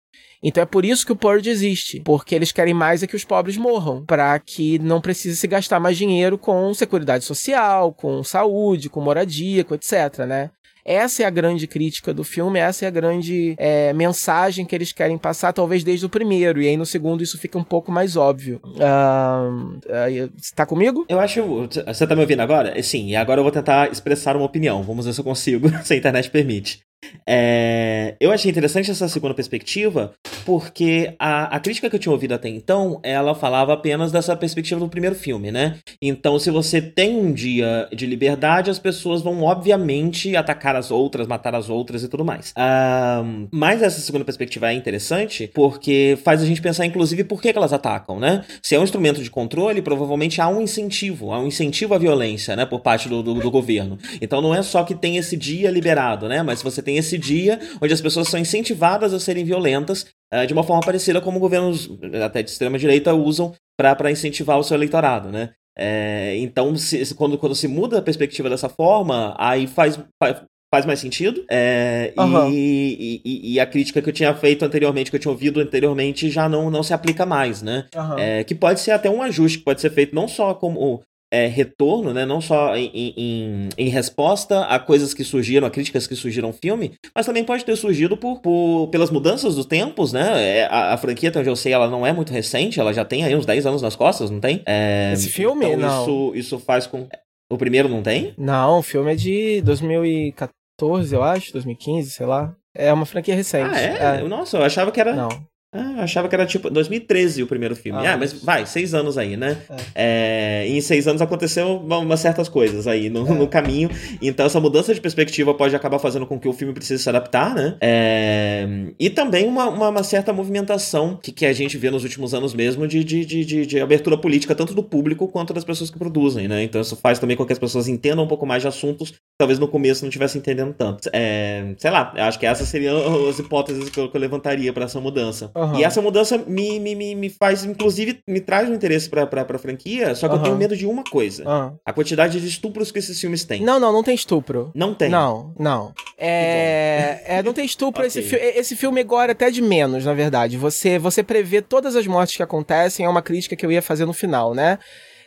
Então é por isso que o Purge existe, porque eles querem mais é que os pobres morram, para que não precise se gastar mais dinheiro com seguridade social, com saúde, com moradia, com etc, né? Essa é a grande crítica do filme, essa é a grande é, mensagem que eles querem passar, talvez desde o primeiro, e aí no segundo isso fica um pouco mais óbvio. Uh, uh, tá comigo? Eu acho. Você tá me ouvindo agora? Sim, e agora eu vou tentar expressar uma opinião. Vamos ver se eu consigo, (laughs) se a internet permite. É, eu achei interessante essa segunda perspectiva, porque a, a crítica que eu tinha ouvido até então, ela falava apenas dessa perspectiva do primeiro filme, né? Então, se você tem um dia de liberdade, as pessoas vão, obviamente, atacar as outras, matar as outras e tudo mais. Um, mas essa segunda perspectiva é interessante, porque faz a gente pensar, inclusive, por que, que elas atacam, né? Se é um instrumento de controle, provavelmente há um incentivo, há um incentivo à violência, né, por parte do, do, do governo. Então, não é só que tem esse dia liberado, né? Mas você tem tem esse dia onde as pessoas são incentivadas a serem violentas uh, de uma forma parecida como governos até de extrema direita usam para incentivar o seu eleitorado, né? É, então, se, quando, quando se muda a perspectiva dessa forma, aí faz, faz, faz mais sentido. É, uhum. e, e, e, a crítica que eu tinha feito anteriormente, que eu tinha ouvido anteriormente, já não, não se aplica mais, né? Uhum. É, que pode ser até um ajuste que pode ser feito não só como é, retorno, né, não só em, em, em, resposta a coisas que surgiram, a críticas que surgiram no filme, mas também pode ter surgido por, por pelas mudanças dos tempos, né? É, a, a, franquia, até onde eu sei, ela não é muito recente, ela já tem aí uns 10 anos nas costas, não tem? É, Esse filme? Então não. Isso, isso faz com. O primeiro não tem? Não, o filme é de 2014, eu acho, 2015, sei lá. É uma franquia recente. Ah, é? é. Nossa, eu achava que era. Não. Ah, achava que era tipo 2013 o primeiro filme. Ah, ah mas vai, seis anos aí, né? É. É, em seis anos aconteceu umas certas coisas aí no, é. no, caminho. Então essa mudança de perspectiva pode acabar fazendo com que o filme precise se adaptar, né? É, e também uma, uma, uma, certa movimentação que, que a gente vê nos últimos anos mesmo de, de, de, de, abertura política, tanto do público quanto das pessoas que produzem, né? Então isso faz também com que as pessoas entendam um pouco mais de assuntos talvez no começo não estivessem entendendo tanto. É, sei lá, acho que essas seriam as hipóteses que eu, que eu levantaria para essa mudança. Uhum. E essa mudança me, me, me, me, faz, inclusive, me traz um interesse pra, pra, pra franquia, só que uhum. eu tenho medo de uma coisa. Uhum. A quantidade de estupros que esses filmes têm. Não, não, não tem estupro. Não tem? Não, não. É, é não tem estupro. (laughs) okay. esse, fi esse filme agora até de menos, na verdade. Você, você prevê todas as mortes que acontecem, é uma crítica que eu ia fazer no final, né?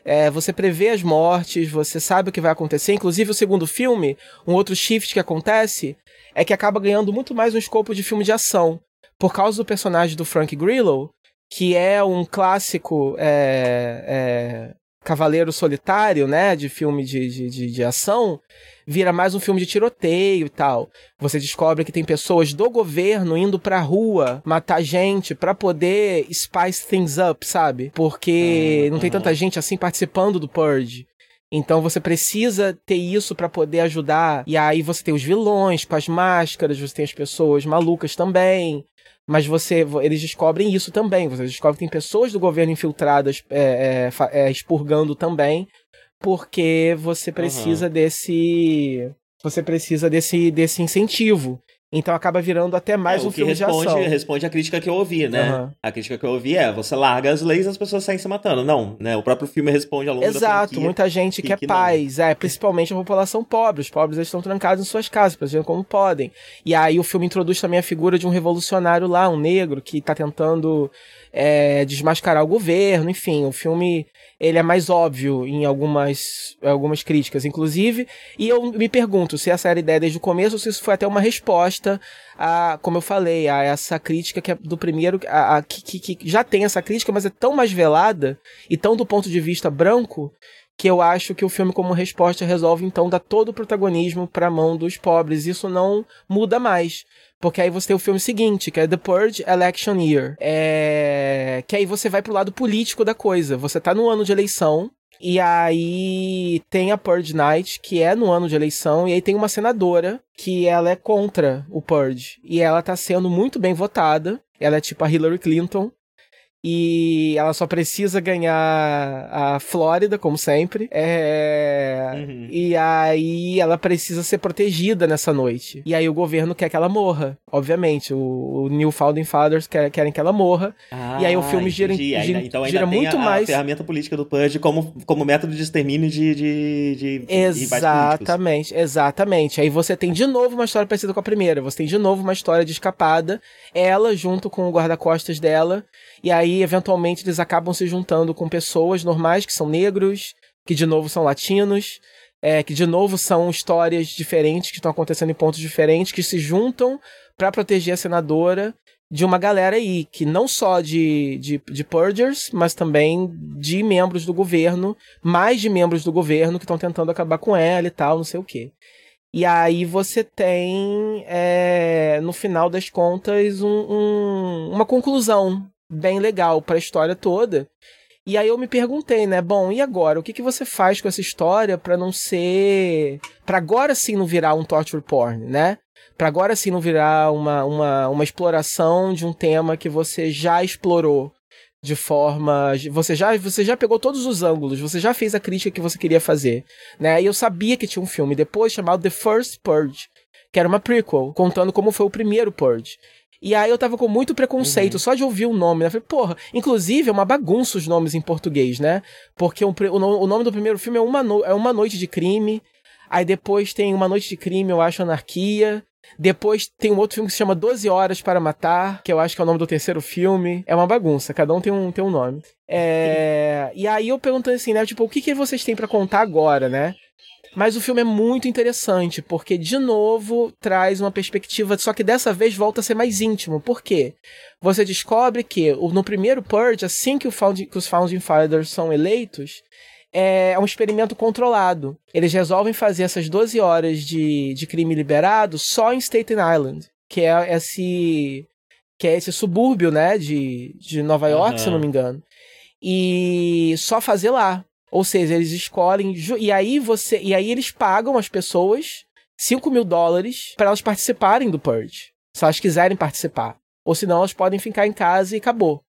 É, você prevê as mortes, você sabe o que vai acontecer. Inclusive, o segundo filme, um outro shift que acontece, é que acaba ganhando muito mais um escopo de filme de ação por causa do personagem do Frank Grillo, que é um clássico é, é, cavaleiro solitário, né, de filme de, de, de, de, ação, vira mais um filme de tiroteio e tal. Você descobre que tem pessoas do governo indo pra rua matar gente para poder spice things up, sabe? Porque uhum. não tem tanta gente assim participando do Purge. Então você precisa ter isso para poder ajudar. E aí você tem os vilões com as máscaras, você tem as pessoas malucas também mas você eles descobrem isso também. Você descobre que tem pessoas do governo infiltradas é, é, é, expurgando também, porque você precisa uhum. desse você precisa desse, desse incentivo. Então acaba virando até mais é, um filme responde, de ação. responde a crítica que eu ouvi, né? Uhum. A crítica que eu ouvi é, você larga as leis e as pessoas saem se matando. Não, né? O próprio filme responde ao longo Exato, muita gente que quer que paz, é, principalmente a população pobre. Os pobres eles estão trancados em suas casas, fazendo como podem. E aí o filme introduz também a figura de um revolucionário lá, um negro, que está tentando é, desmascarar o governo, enfim, o filme ele é mais óbvio em algumas, algumas críticas, inclusive, e eu me pergunto se essa era a ideia desde o começo ou se isso foi até uma resposta a, como eu falei, a essa crítica que é do primeiro, a, a que, que, que já tem essa crítica, mas é tão mais velada e tão do ponto de vista branco que eu acho que o filme, como resposta, resolve então dar todo o protagonismo para a mão dos pobres. Isso não muda mais. Porque aí você tem o filme seguinte, que é The Purge Election Year. É... Que aí você vai pro lado político da coisa. Você tá no ano de eleição. E aí tem a Purge Night, que é no ano de eleição, e aí tem uma senadora que ela é contra o Purge. E ela tá sendo muito bem votada. Ela é tipo a Hillary Clinton e ela só precisa ganhar a Flórida, como sempre. É... Uhum. E aí ela precisa ser protegida nessa noite. E aí o governo quer que ela morra, obviamente. O, o New Founding Fathers quer, querem que ela morra. Ah, e aí o filme gira, gira, então gira muito a, mais. A ferramenta política do Purge como, como método de extermínio de, de, de Exatamente, exatamente. Aí você tem de novo uma história parecida com a primeira. Você tem de novo uma história de escapada. Ela junto com o guarda-costas dela. E aí, eventualmente, eles acabam se juntando com pessoas normais que são negros, que de novo são latinos, é, que de novo são histórias diferentes que estão acontecendo em pontos diferentes, que se juntam para proteger a senadora de uma galera aí, que não só de, de, de purgers, mas também de membros do governo, mais de membros do governo que estão tentando acabar com ela e tal, não sei o quê. E aí você tem, é, no final das contas, um, um, uma conclusão bem legal para a história toda. E aí eu me perguntei, né? Bom, e agora? O que, que você faz com essa história para não ser. para agora sim não virar um torture porn, né? Para agora sim não virar uma, uma, uma exploração de um tema que você já explorou de forma. Você já, você já pegou todos os ângulos, você já fez a crítica que você queria fazer, né? E eu sabia que tinha um filme depois chamado The First Purge, que era uma prequel, contando como foi o primeiro Purge. E aí eu tava com muito preconceito, uhum. só de ouvir o nome, né? Falei, porra, inclusive é uma bagunça os nomes em português, né? Porque o, o, nome do primeiro filme é uma, no, é uma Noite de Crime, aí depois tem Uma Noite de Crime, eu acho, Anarquia. Depois tem um outro filme que se chama 12 Horas para Matar, que eu acho que é o nome do terceiro filme. É uma bagunça, cada um tem um, tem um nome. É... E aí eu perguntei assim, né? Tipo, o que, que vocês têm para contar agora, né? Mas o filme é muito interessante, porque, de novo, traz uma perspectiva, só que dessa vez volta a ser mais íntimo. Por quê? Você descobre que no primeiro Purge, assim que, found, que os Founding Fathers são eleitos, é um experimento controlado. Eles resolvem fazer essas 12 horas de, de crime liberado só em Staten Island que é esse que é esse subúrbio, né, de, de Nova York, uhum. se não me engano. E só fazer lá. Ou seja, eles escolhem. E aí você. E aí eles pagam as pessoas 5 mil dólares para elas participarem do Purge. Se elas quiserem participar. Ou senão elas podem ficar em casa e acabou.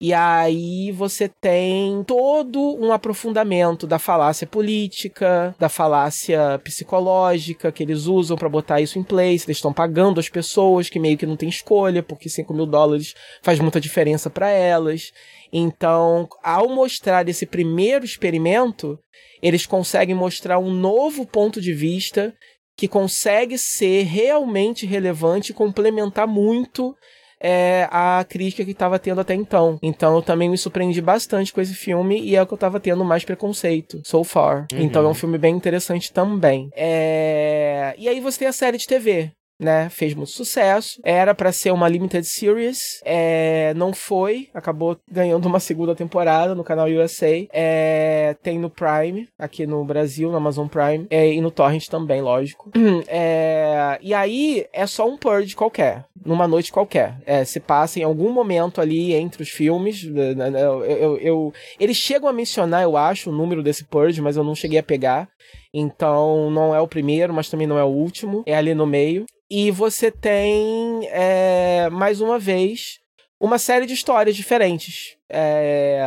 E aí você tem todo um aprofundamento da falácia política, da falácia psicológica que eles usam para botar isso em place. Eles estão pagando as pessoas que meio que não tem escolha, porque 5 mil dólares faz muita diferença para elas. Então, ao mostrar esse primeiro experimento, eles conseguem mostrar um novo ponto de vista que consegue ser realmente relevante e complementar muito é, a crítica que estava tendo até então. Então eu também me surpreendi bastante com esse filme e é o que eu estava tendo mais preconceito so far. Uhum. Então é um filme bem interessante também. É... E aí você tem a série de TV né? Fez muito sucesso. Era para ser uma limited series, é, não foi. Acabou ganhando uma (laughs) segunda temporada no canal USA. É, tem no Prime aqui no Brasil, no Amazon Prime é, e no Torrent também, lógico. (clears throat) É, e aí é só um purge qualquer, numa noite qualquer. É, se passa em algum momento ali entre os filmes. Né, né, eu, eu, eu, eles chegam a mencionar, eu acho, o número desse purge, mas eu não cheguei a pegar. Então não é o primeiro, mas também não é o último. É ali no meio. E você tem, é, mais uma vez, uma série de histórias diferentes. É,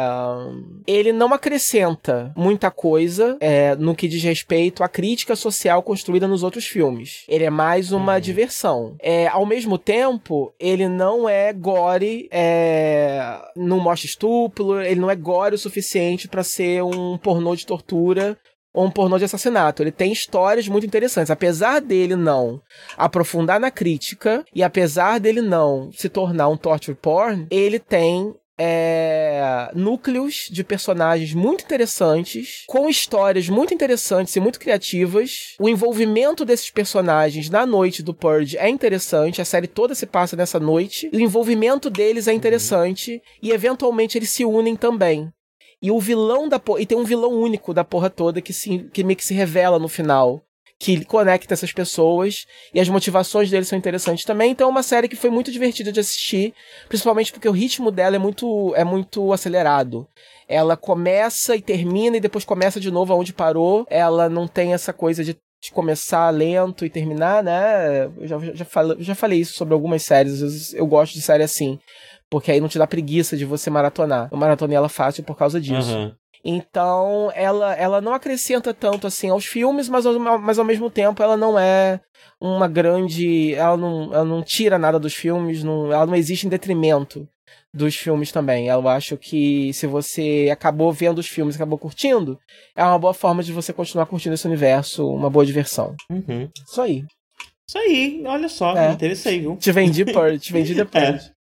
ele não acrescenta muita coisa é, no que diz respeito à crítica social construída nos outros filmes. Ele é mais uma uhum. diversão. É, ao mesmo tempo, ele não é gore, é, não mostra estupro, ele não é gore o suficiente para ser um pornô de tortura um pornô de assassinato. Ele tem histórias muito interessantes. Apesar dele não aprofundar na crítica e apesar dele não se tornar um torture porn, ele tem é, núcleos de personagens muito interessantes, com histórias muito interessantes e muito criativas. O envolvimento desses personagens na noite do Purge é interessante, a série toda se passa nessa noite. O envolvimento deles é interessante uhum. e eventualmente eles se unem também. E o vilão da porra. E tem um vilão único da porra toda que, se, que meio que se revela no final. Que conecta essas pessoas. E as motivações deles são interessantes também. Então é uma série que foi muito divertida de assistir. Principalmente porque o ritmo dela é muito, é muito acelerado. Ela começa e termina e depois começa de novo aonde parou. Ela não tem essa coisa de de começar lento e terminar, né? Eu já, já, falei, já falei isso sobre algumas séries. Eu, eu gosto de série assim. Porque aí não te dá preguiça de você maratonar. Eu maratonei ela fácil por causa disso. Uhum. Então, ela, ela não acrescenta tanto assim aos filmes, mas ao, mas ao mesmo tempo ela não é uma grande. Ela não, ela não tira nada dos filmes, não, ela não existe em detrimento dos filmes também. Eu acho que se você acabou vendo os filmes e acabou curtindo, é uma boa forma de você continuar curtindo esse universo, uma boa diversão. Uhum. Isso aí. Isso aí, olha só, é. me interessei, viu? Te vendi por, te vendi (laughs) depois. É.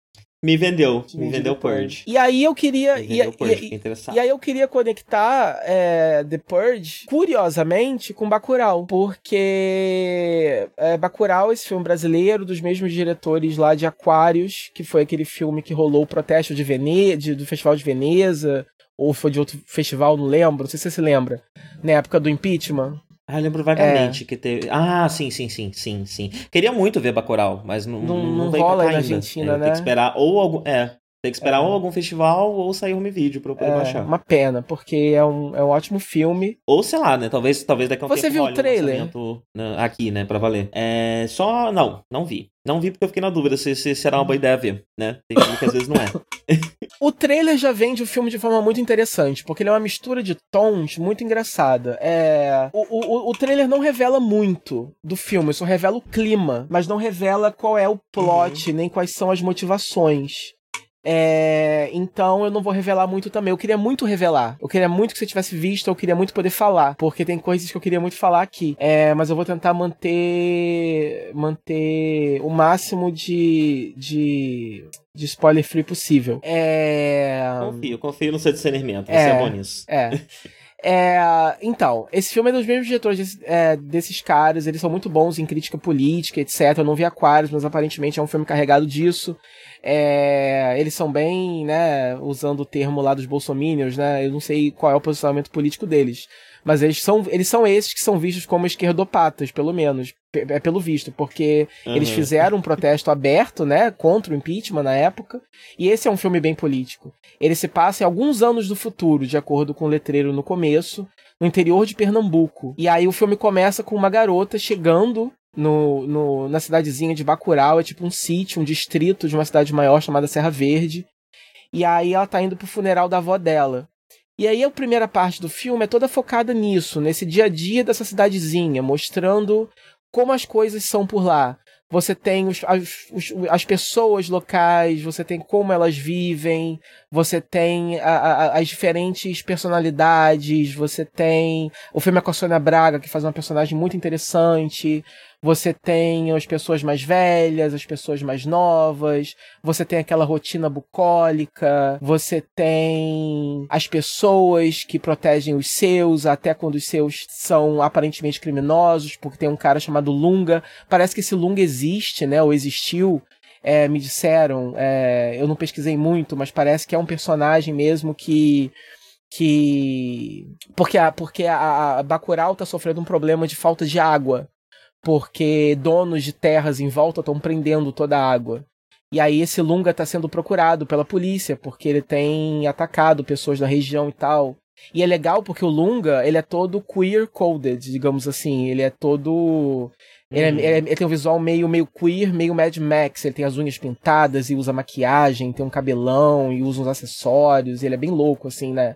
Me vendeu, me, vendeu Purge. E aí eu queria. E, Purge, e, e, aí eu queria conectar é, The Purge, curiosamente, com Bacurau. Porque é, Bacurau, esse filme brasileiro, dos mesmos diretores lá de Aquários, que foi aquele filme que rolou o protesto de Veneza, do Festival de Veneza, ou foi de outro festival, não lembro, não sei se você se lembra, na época do impeachment. Ah, eu lembro vagamente é. que teve. Ah, sim, sim, sim, sim, sim. Queria muito ver Bacurau, mas não, não, não, não veio rola pra cá na. Argentina, é, né? Tem que esperar ou algum. É, tem que esperar é. ou algum festival ou sair um vídeo pra eu poder é, baixar. Uma pena, porque é um, é um ótimo filme. Ou sei lá, né? Talvez, talvez daqui a um Você viu o trailer? Né, aqui, né? Pra valer. É. Só. Não, não vi. Não vi porque eu fiquei na dúvida se, se será uma boa ideia ver, né? Tem filme que às vezes não é. (laughs) o trailer já vende o filme de forma muito interessante, porque ele é uma mistura de tons muito engraçada. É... O, o, o trailer não revela muito do filme, só revela o clima, mas não revela qual é o plot, uhum. nem quais são as motivações. É, então eu não vou revelar muito também. Eu queria muito revelar. Eu queria muito que você tivesse visto, eu queria muito poder falar. Porque tem coisas que eu queria muito falar aqui. É, mas eu vou tentar manter. manter o máximo de. de. de spoiler free possível. É. Confio, confio no seu discernimento. Você é, é bom nisso. É. (laughs) É, então, esse filme é dos mesmos diretores é, desses caras, eles são muito bons em crítica política, etc. Eu não vi Aquários, mas aparentemente é um filme carregado disso. É, eles são bem, né, usando o termo lá dos bolsominions, né? Eu não sei qual é o posicionamento político deles. Mas eles são, eles são esses que são vistos como esquerdopatas, pelo menos. É pelo visto, porque uhum. eles fizeram um protesto aberto, né, contra o impeachment na época. E esse é um filme bem político. Ele se passa em alguns anos do futuro, de acordo com o letreiro no começo, no interior de Pernambuco. E aí o filme começa com uma garota chegando no, no, na cidadezinha de Bacurau, é tipo um sítio, um distrito de uma cidade maior chamada Serra Verde. E aí ela tá indo pro funeral da avó dela. E aí a primeira parte do filme é toda focada nisso, nesse dia a dia dessa cidadezinha, mostrando como as coisas são por lá. Você tem os, as, os, as pessoas locais, você tem como elas vivem, você tem a, a, as diferentes personalidades, você tem o filme é com a Sônia Braga, que faz uma personagem muito interessante, você tem as pessoas mais velhas, as pessoas mais novas, você tem aquela rotina bucólica, você tem as pessoas que protegem os seus, até quando os seus são aparentemente criminosos, porque tem um cara chamado Lunga. Parece que esse Lunga existe, né? Ou existiu. É, me disseram, é, eu não pesquisei muito, mas parece que é um personagem mesmo que que porque a porque a, a Bacurau tá sofrendo um problema de falta de água porque donos de terras em volta estão prendendo toda a água. E aí esse Lunga está sendo procurado pela polícia, porque ele tem atacado pessoas da região e tal. E é legal porque o Lunga, ele é todo queer coded, digamos assim. Ele é todo. Ele, é, uhum. ele, é, ele, tem um visual meio, meio queer, meio Mad Max. Ele tem as unhas pintadas e usa maquiagem, tem um cabelão e usa uns acessórios. ele é bem louco, assim, né?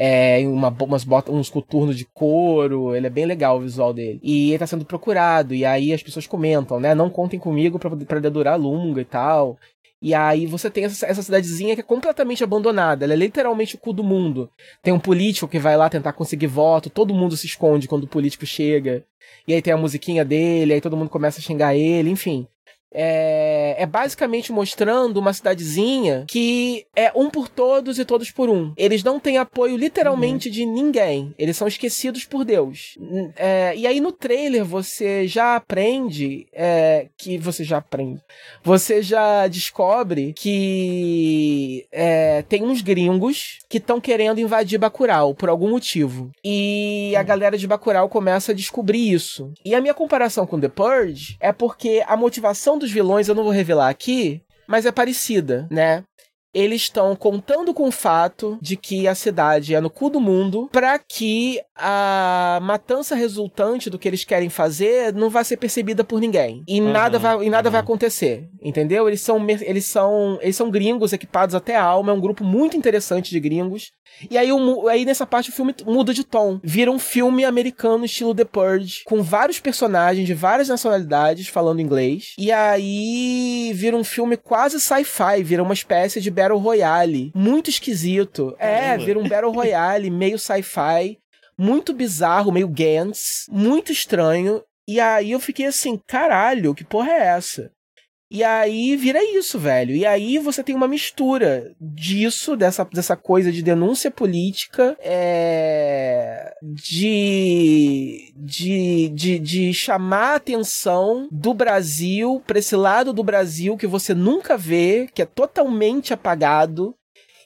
É, uma, umas botas, uns coturnos de couro. Ele é bem legal o visual dele. E ele tá sendo procurado. E aí as pessoas comentam, né? Não contem comigo pra, pra dedurar lunga e tal. E aí você tem essa, essa, cidadezinha que é completamente abandonada. Ela é literalmente o cu do mundo. Tem um político que vai lá tentar conseguir voto, todo mundo se esconde quando o político chega. E aí tem a musiquinha dele, aí todo mundo começa a xingar ele, enfim é, é, basicamente mostrando uma cidadezinha que é um por todos e todos por um. Eles não têm apoio literalmente uhum. de ninguém. Eles são esquecidos por Deus. É, e aí no trailer você já aprende é, que você já aprende. Você já descobre que é, tem uns gringos que estão querendo invadir Bacurau por algum motivo. E a uhum. galera de Bacurau começa a descobrir isso. E a minha comparação com The Purge é porque a motivação dos vilões eu não vou revelar aqui, mas é parecida, né? Eles estão contando com o fato de que a cidade é no cu do mundo para que a matança resultante do que eles querem fazer não vai ser percebida por ninguém. E uhum, nada vai e nada uhum. vai acontecer entendeu? Eles são eles são eles são gringos equipados até a alma é um grupo muito interessante de gringos. E aí, o, aí nessa parte o filme muda de tom. Vira um filme americano estilo The Purge com vários personagens de várias nacionalidades falando inglês. E aí vira um filme quase sci-fi vira uma espécie de Battle Royale. Muito esquisito. É, vira um Battle Royale meio sci-fi. Muito bizarro, meio Gantz. Muito estranho. E aí eu fiquei assim, caralho, que porra é essa? E aí vira isso, velho. E aí você tem uma mistura disso, dessa, dessa coisa de denúncia política, é, de, de, de, de chamar a atenção do Brasil para esse lado do Brasil que você nunca vê, que é totalmente apagado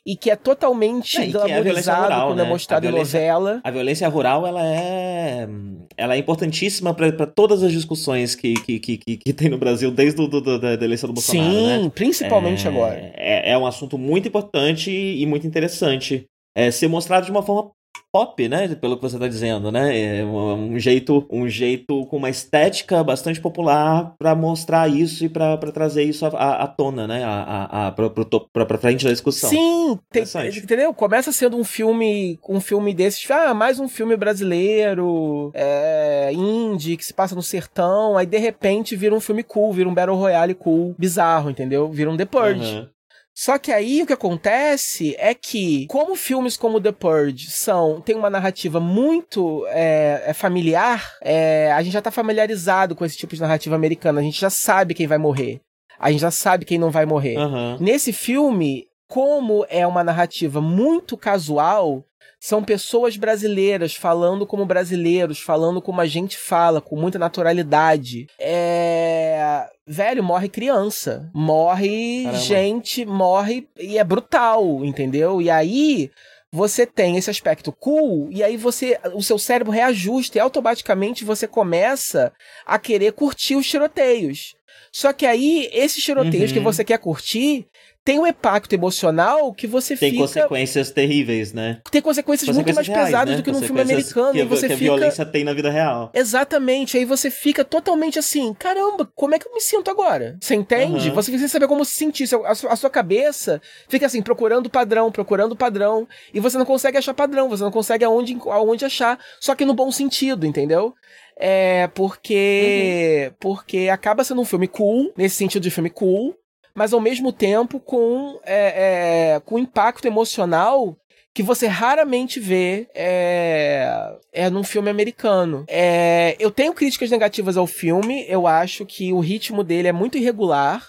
e que é totalmente é, glamorizado rural, quando é né? é mostrado em novela. A violência rural, ela é, ela é importantíssima para todas as discussões que, que, que, que, tem no Brasil desde do, do, da eleição do Bolsonaro, Sim, né? principalmente é, agora. É, é um assunto muito importante e muito interessante. É, ser mostrado de uma forma pop, né? Pelo que você está dizendo, né? É um jeito, um jeito com uma estética bastante popular para mostrar isso e para trazer isso à, à tona, né? A, a, a, para frente da discussão. Sim, tem, entendeu? Começa sendo um filme, um filme desses, ah, mais um filme brasileiro, é, indie, que se passa no sertão, aí de repente vira um filme cool, vira um Battle Royale cool, bizarro, entendeu? Vira um The Purge. Uhum. Só que aí o que acontece é que, como filmes como The Purge são, tem uma narrativa muito é, é familiar, é, a gente já tá familiarizado com esse tipo de narrativa americana, a gente já sabe quem vai morrer. A gente já sabe quem não vai morrer. Uhum. Nesse filme, como é uma narrativa muito casual, são pessoas brasileiras falando como brasileiros, falando como a gente fala, com muita naturalidade. É. Velho, morre criança. Morre Caramba. gente, morre. E é brutal, entendeu? E aí você tem esse aspecto cool e aí você o seu cérebro reajusta e automaticamente você começa a querer curtir os tiroteios. Só que aí esses tiroteios uhum. que você quer curtir tem um impacto emocional que você tem fica... Tem consequências terríveis, né? Tem consequências, consequências muito mais reais, pesadas né? do que num filme americano. Que, e você que fica... a violência tem na vida real. Exatamente. Aí você fica totalmente assim, caramba, como é que eu me sinto agora? Você entende? Uhum. Você precisa saber como se sentir. A sua cabeça fica assim, procurando padrão, procurando padrão. E você não consegue achar padrão, você não consegue aonde, aonde achar. Só que no bom sentido, entendeu? É porque. Uhum. Porque acaba sendo um filme cool, nesse sentido de filme cool, mas ao mesmo tempo com, é, é, com impacto emocional que você raramente vê é, é num filme americano. É, eu tenho críticas negativas ao filme, eu acho que o ritmo dele é muito irregular.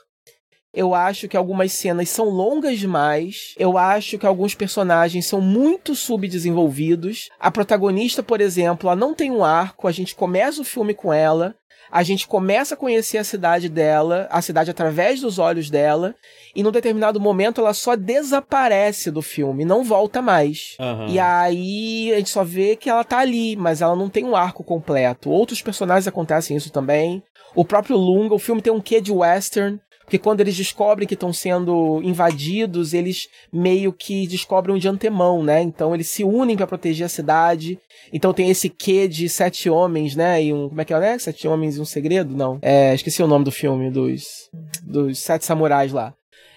Eu acho que algumas cenas são longas demais. Eu acho que alguns personagens são muito subdesenvolvidos. A protagonista, por exemplo, ela não tem um arco. A gente começa o filme com ela a gente começa a conhecer a cidade dela, a cidade através dos olhos dela, e num determinado momento ela só desaparece do filme, não volta mais. Uhum. E aí a gente só vê que ela tá ali, mas ela não tem um arco completo. Outros personagens acontecem isso também. O próprio Lunga, o filme tem um quê de western, porque quando eles descobrem que estão sendo invadidos, eles meio que descobrem de antemão, né? Então eles se unem para proteger a cidade. Então tem esse quê de sete homens, né? E um. Como é que é, né? Sete homens e um segredo? Não. É, esqueci o nome do filme, dos. Dos sete samurais lá.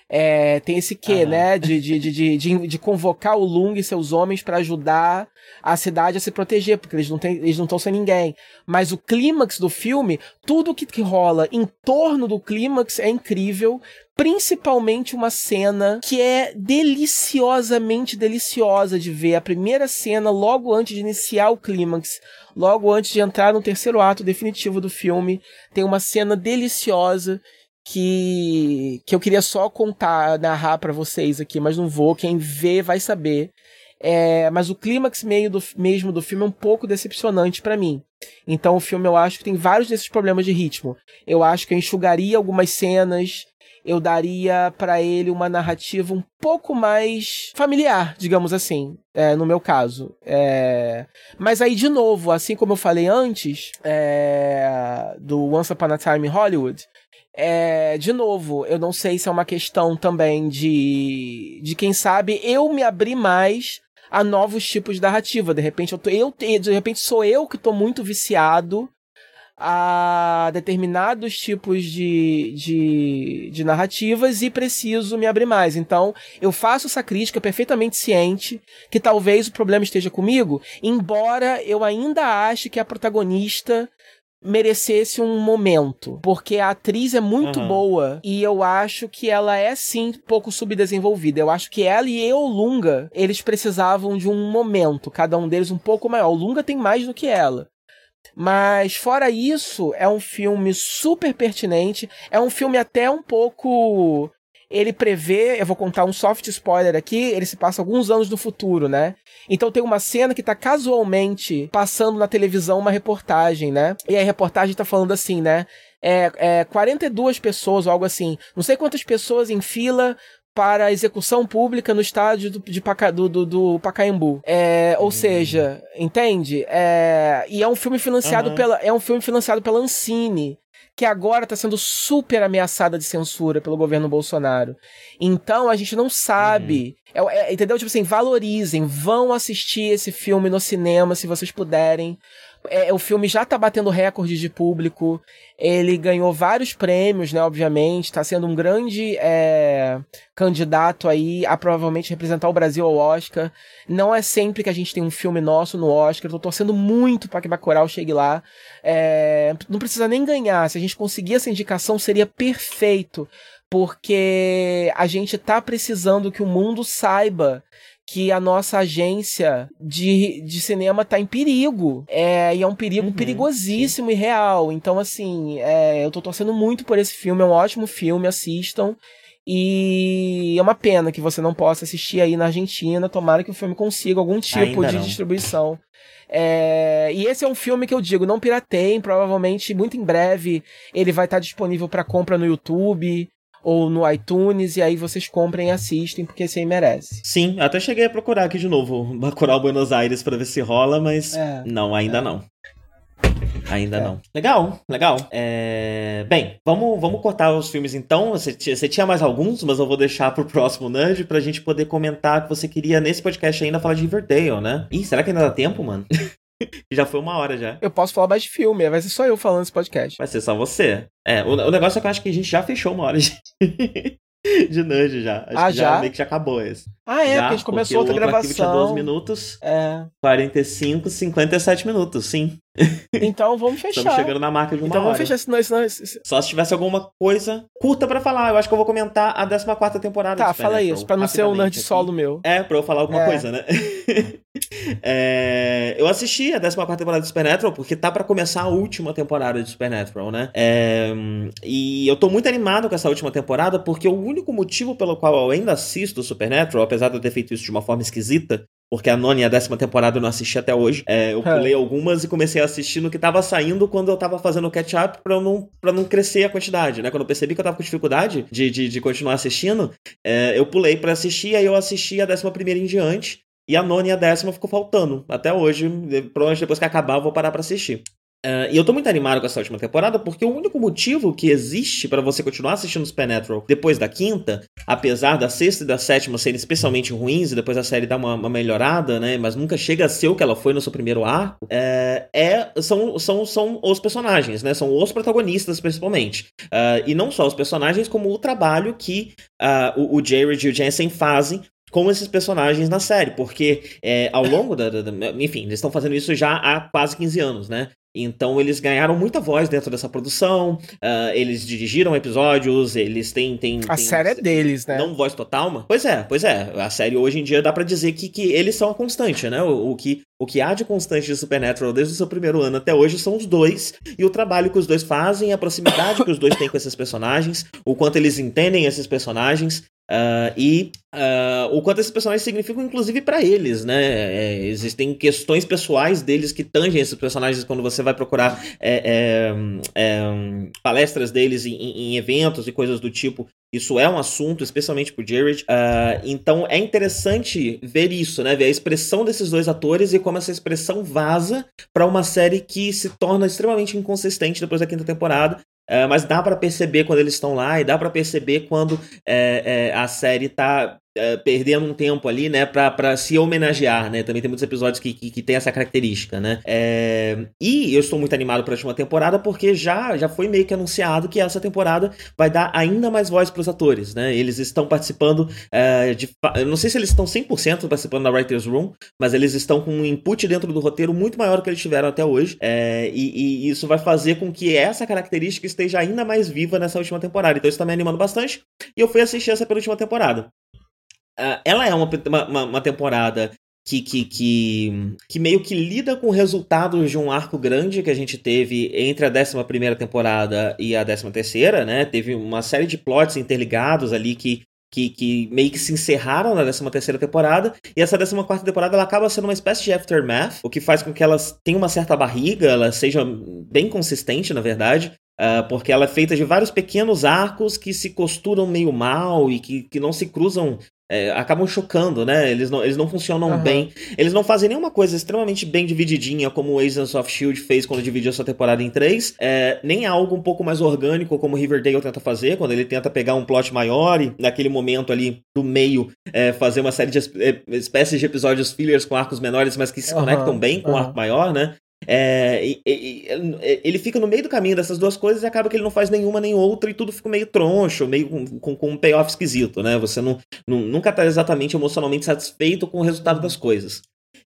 É, tem esse quê, né? De, de, de, de, de, convocar o Lung e seus homens para ajudar a cidade a se proteger, porque eles não estão sem ninguém. Mas o clímax do filme, tudo que, que rola em torno do clímax é incrível. Principalmente uma cena que é deliciosamente deliciosa de ver. A primeira cena, logo antes de iniciar o clímax, logo antes de entrar no terceiro ato definitivo do filme, tem uma cena deliciosa que, que eu queria só contar, narrar para vocês aqui, mas não vou. Quem vê vai saber. É, mas o clímax meio do, mesmo do filme é um pouco decepcionante para mim. Então o filme eu acho que tem vários desses problemas de ritmo. Eu acho que eu enxugaria algumas cenas, eu daria para ele uma narrativa um pouco mais familiar, digamos assim, é, no meu caso. É... Mas aí, de novo, assim como eu falei antes, é... do Once Upon a Time in Hollywood, é, de novo, eu não sei se é uma questão também de, de quem sabe eu me abrir mais a novos tipos de narrativa. De repente, eu, tô, eu de repente sou eu que estou muito viciado a determinados tipos de, de, de narrativas e preciso me abrir mais. Então, eu faço essa crítica perfeitamente ciente que talvez o problema esteja comigo, embora eu ainda ache que a protagonista merecesse um momento, porque a atriz é muito uhum. boa e eu acho que ela é sim pouco subdesenvolvida. Eu acho que ela e o Lunga, eles precisavam de um momento, cada um deles um pouco maior. O Lunga tem mais do que ela. Mas fora isso, é um filme super pertinente, é um filme até um pouco ele prevê, eu vou contar um soft spoiler aqui, ele se passa alguns anos no futuro, né? Então tem uma cena que tá casualmente passando na televisão uma reportagem, né? E a reportagem tá falando assim, né? É, é 42 pessoas ou algo assim, não sei quantas pessoas em fila para execução pública no estádio do, de Paca, do, do, do Pacaembu. É, ou hum. seja, entende? É, e é um filme financiado uhum. pela é um filme financiado pela Ancine que agora está sendo super ameaçada de censura pelo governo Bolsonaro. Então a gente não sabe. Uhum. É, é, entendeu? Tipo assim, valorizem, vão assistir esse filme no cinema se vocês puderem. É, o filme já tá batendo recorde de público. Ele ganhou vários prêmios, né? Obviamente. Tá sendo um grande é, candidato aí a provavelmente representar o Brasil ao Oscar. Não é sempre que a gente tem um filme nosso no Oscar. Tô torcendo muito para que Bacurau chegue lá. É, não precisa nem ganhar. Se a gente conseguir essa indicação, seria perfeito. Porque a gente tá precisando que o mundo saiba que a nossa agência de, de cinema tá em perigo. É, e é um perigo uhum, perigosíssimo sim. e real. Então, assim, é, eu tô torcendo muito por esse filme. É um ótimo filme, assistam. E é uma pena que você não possa assistir aí na Argentina. Tomara que o filme consiga algum tipo Ainda de não. distribuição. É, e esse é um filme que eu digo, não pirateiem, provavelmente muito em breve ele vai estar disponível para compra no YouTube ou no iTunes, e aí vocês comprem e assistem, porque aí merece. Sim, até cheguei a procurar aqui de novo, Bacurau Buenos Aires para ver se rola, mas é, não, ainda é. não. Ainda é. não. Legal, legal. É... Bem, vamos, vamos cortar os filmes então. Você, você tinha mais alguns, mas eu vou deixar pro próximo Nudge pra gente poder comentar que você queria nesse podcast ainda falar de Riverdale, né? Ih, será que ainda dá tempo, mano? (laughs) (laughs) já foi uma hora já. Eu posso falar mais de filme, vai ser só eu falando esse podcast. Vai ser só você. É, o, o negócio é que eu acho que a gente já fechou uma hora de, (laughs) de Nudge já. Acho ah, já? já? Meio que já acabou esse. Ah, é, já, porque a gente começou outra gravação. Tinha 12 minutos. É. 45, 57 minutos, sim. Então vamos fechar. Estamos chegando na marca de uma então hora. Então vamos fechar, senão, senão... Só se tivesse alguma coisa curta para falar. Eu acho que eu vou comentar a 14 temporada. Tá, fala isso, pra não ser um nerd solo meu. É, pra eu falar alguma é. coisa, né? (laughs) é, eu assisti a 14 temporada de Supernatural porque tá para começar a última temporada de Supernatural, né? É, e eu tô muito animado com essa última temporada porque o único motivo pelo qual eu ainda assisto Supernatural, apesar de eu ter feito isso de uma forma esquisita, porque a nona e a décima temporada eu não assisti até hoje. É, eu pulei algumas e comecei a assistir no que tava saindo quando eu tava fazendo o catch-up pra, não, pra não crescer a quantidade, né? Quando eu percebi que eu tava com dificuldade de, de, de continuar assistindo, é, eu pulei para assistir, aí eu assisti a décima primeira em diante. E a nona e a décima ficou faltando. Até hoje, provavelmente depois que acabar, eu vou parar pra assistir. Uh, e eu tô muito animado com essa última temporada porque o único motivo que existe para você continuar assistindo Supernatural depois da quinta, apesar da sexta e da sétima serem especialmente ruins e depois a série dá uma, uma melhorada, né? Mas nunca chega a ser o que ela foi no seu primeiro arco, é, é são, são, são os personagens, né? São os protagonistas principalmente. Uh, e não só os personagens, como o trabalho que uh, o, o Jared e o Jensen fazem com esses personagens na série, porque é, ao longo da, da, da, Enfim, eles estão fazendo isso já há quase 15 anos, né? Então eles ganharam muita voz dentro dessa produção, uh, eles dirigiram episódios, eles têm. têm a têm, série é deles, né? Não voz total, mas. Pois é, pois é. A série hoje em dia dá para dizer que, que eles são a constante, né? O, o, que, o que há de constante de Supernatural desde o seu primeiro ano até hoje são os dois, e o trabalho que os dois fazem, a proximidade que os dois têm com esses personagens, o quanto eles entendem esses personagens, Uh, e uh, o quanto esses personagens significam, inclusive, para eles, né? É, existem questões pessoais deles que tangem esses personagens quando você vai procurar é, é, é palestras deles em, em, eventos e coisas do tipo. Isso é um assunto, especialmente pro Jared. Uh, então é interessante ver isso, né? Ver a expressão desses dois atores e como essa expressão vaza para uma série que se torna extremamente inconsistente depois da quinta temporada é, mas dá para perceber quando eles estão lá e dá para perceber quando é, é, a série tá é, perdendo um tempo ali, né, pra, pra se homenagear, né? Também tem muitos episódios que, que, que tem essa característica, né? É... E eu estou muito animado para a última temporada porque já, já foi meio que anunciado que essa temporada vai dar ainda mais voz para os atores, né? Eles estão participando é, de. Eu não sei se eles estão 100% participando da Writer's Room, mas eles estão com um input dentro do roteiro muito maior que eles tiveram até hoje. É, e, e isso vai fazer com que essa característica esteja ainda mais viva nessa última temporada. Então isso está me animando bastante. E eu fui assistir essa penúltima temporada. Uh, ela é uma, uma, uma temporada que, que, que, que, meio que lida com resultados de um arco grande que a gente teve entre a 11 temporada e a 13, né? Teve uma série de plots interligados ali que, que, que meio que se encerraram na 13 temporada, e essa 14 temporada ela acaba sendo uma espécie de aftermath, o que faz com que ela tenha uma certa barriga, ela seja bem consistente, na verdade, Uh, porque ela é feita de vários pequenos arcos que se costuram meio mal e que, que não se cruzam é, acabam chocando, né? Eles não, eles não funcionam uhum. bem. Eles não fazem nenhuma coisa extremamente bem divididinha, como o Agents of Shield fez quando dividiu sua temporada em três. É, nem algo um pouco mais orgânico, como Riverdale tenta fazer, quando ele tenta pegar um plot maior e, naquele momento ali do meio, é, fazer uma série de é, espécies de episódios fillers com arcos menores, mas que se uhum. conectam bem com o arco maior, né? É, e, e, ele fica no meio do caminho dessas duas coisas e acaba que ele não faz nenhuma nem outra e tudo fica meio troncho, meio com, com, com um payoff esquisito, né? Você não, não, nunca tá exatamente emocionalmente satisfeito com o resultado das coisas.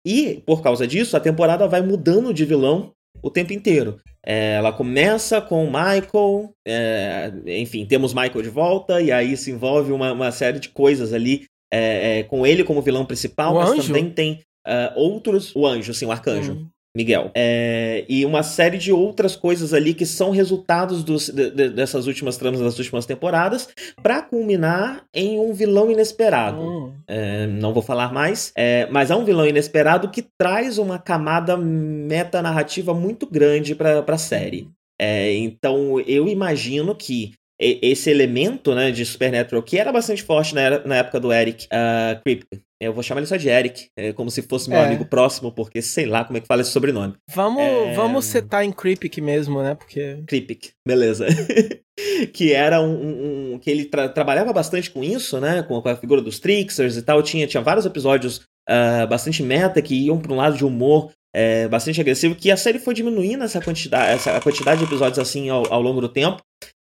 E, por causa disso, a temporada vai mudando de vilão o tempo inteiro. É, ela começa com o Michael, é, enfim, temos Michael de volta, e aí se envolve uma, uma série de coisas ali é, é com ele como vilão principal, o mas anjo? também tem uh, outros. O anjo, sim, o arcanjo. Hum. Miguel. É, e uma série de outras coisas ali que são resultados dos, de, de, dessas últimas tramas das últimas temporadas, para culminar em um vilão inesperado. Hum. É, não vou falar mais, é, mas é um vilão inesperado que traz uma camada metanarrativa muito grande para a série. É, então eu imagino que esse elemento né, de Supernatural que era bastante forte na, na época do Eric uh, Kripke. Eu vou chamar ele só de Eric, é, como se fosse meu é. amigo próximo, porque sei lá como é que fala esse sobrenome. Vamos, é... vamos setar em Kripke mesmo, né? Porque... Kripke, beleza. (laughs) que era um, um que ele tra trabalhava bastante com isso, né? Com, a figura dos Tricksters e tal. Tinha, tinha vários episódios uh, bastante meta que iam para um lado de humor é, bastante agressivo, que a série foi diminuindo essa quantidade, essa quantidade de episódios assim ao, ao longo do tempo.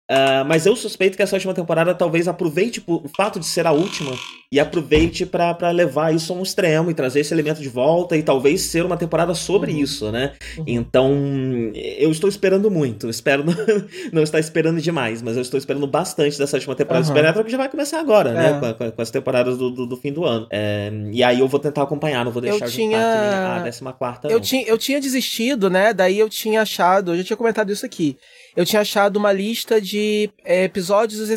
Uh, mas eu suspeito que essa última temporada talvez aproveite o fato de ser a última e aproveite para levar isso a um extremo e trazer esse elemento de volta e talvez ser uma temporada sobre uhum. isso, né? Uhum. Então, eu estou esperando muito. Espero não, (laughs) não, estar esperando demais, mas eu estou esperando bastante dessa última temporada uhum. do Supernatural que já vai começar agora, né? é. né? Com, com, as temporadas do, do, do fim do ano. É, e aí eu vou tentar acompanhar, não vou deixar eu tinha... a 14 quarta. Eu tinha, eu tinha desistido, né? Daí eu tinha achado, eu já tinha comentado isso aqui eu tinha achado uma lista de é, episódios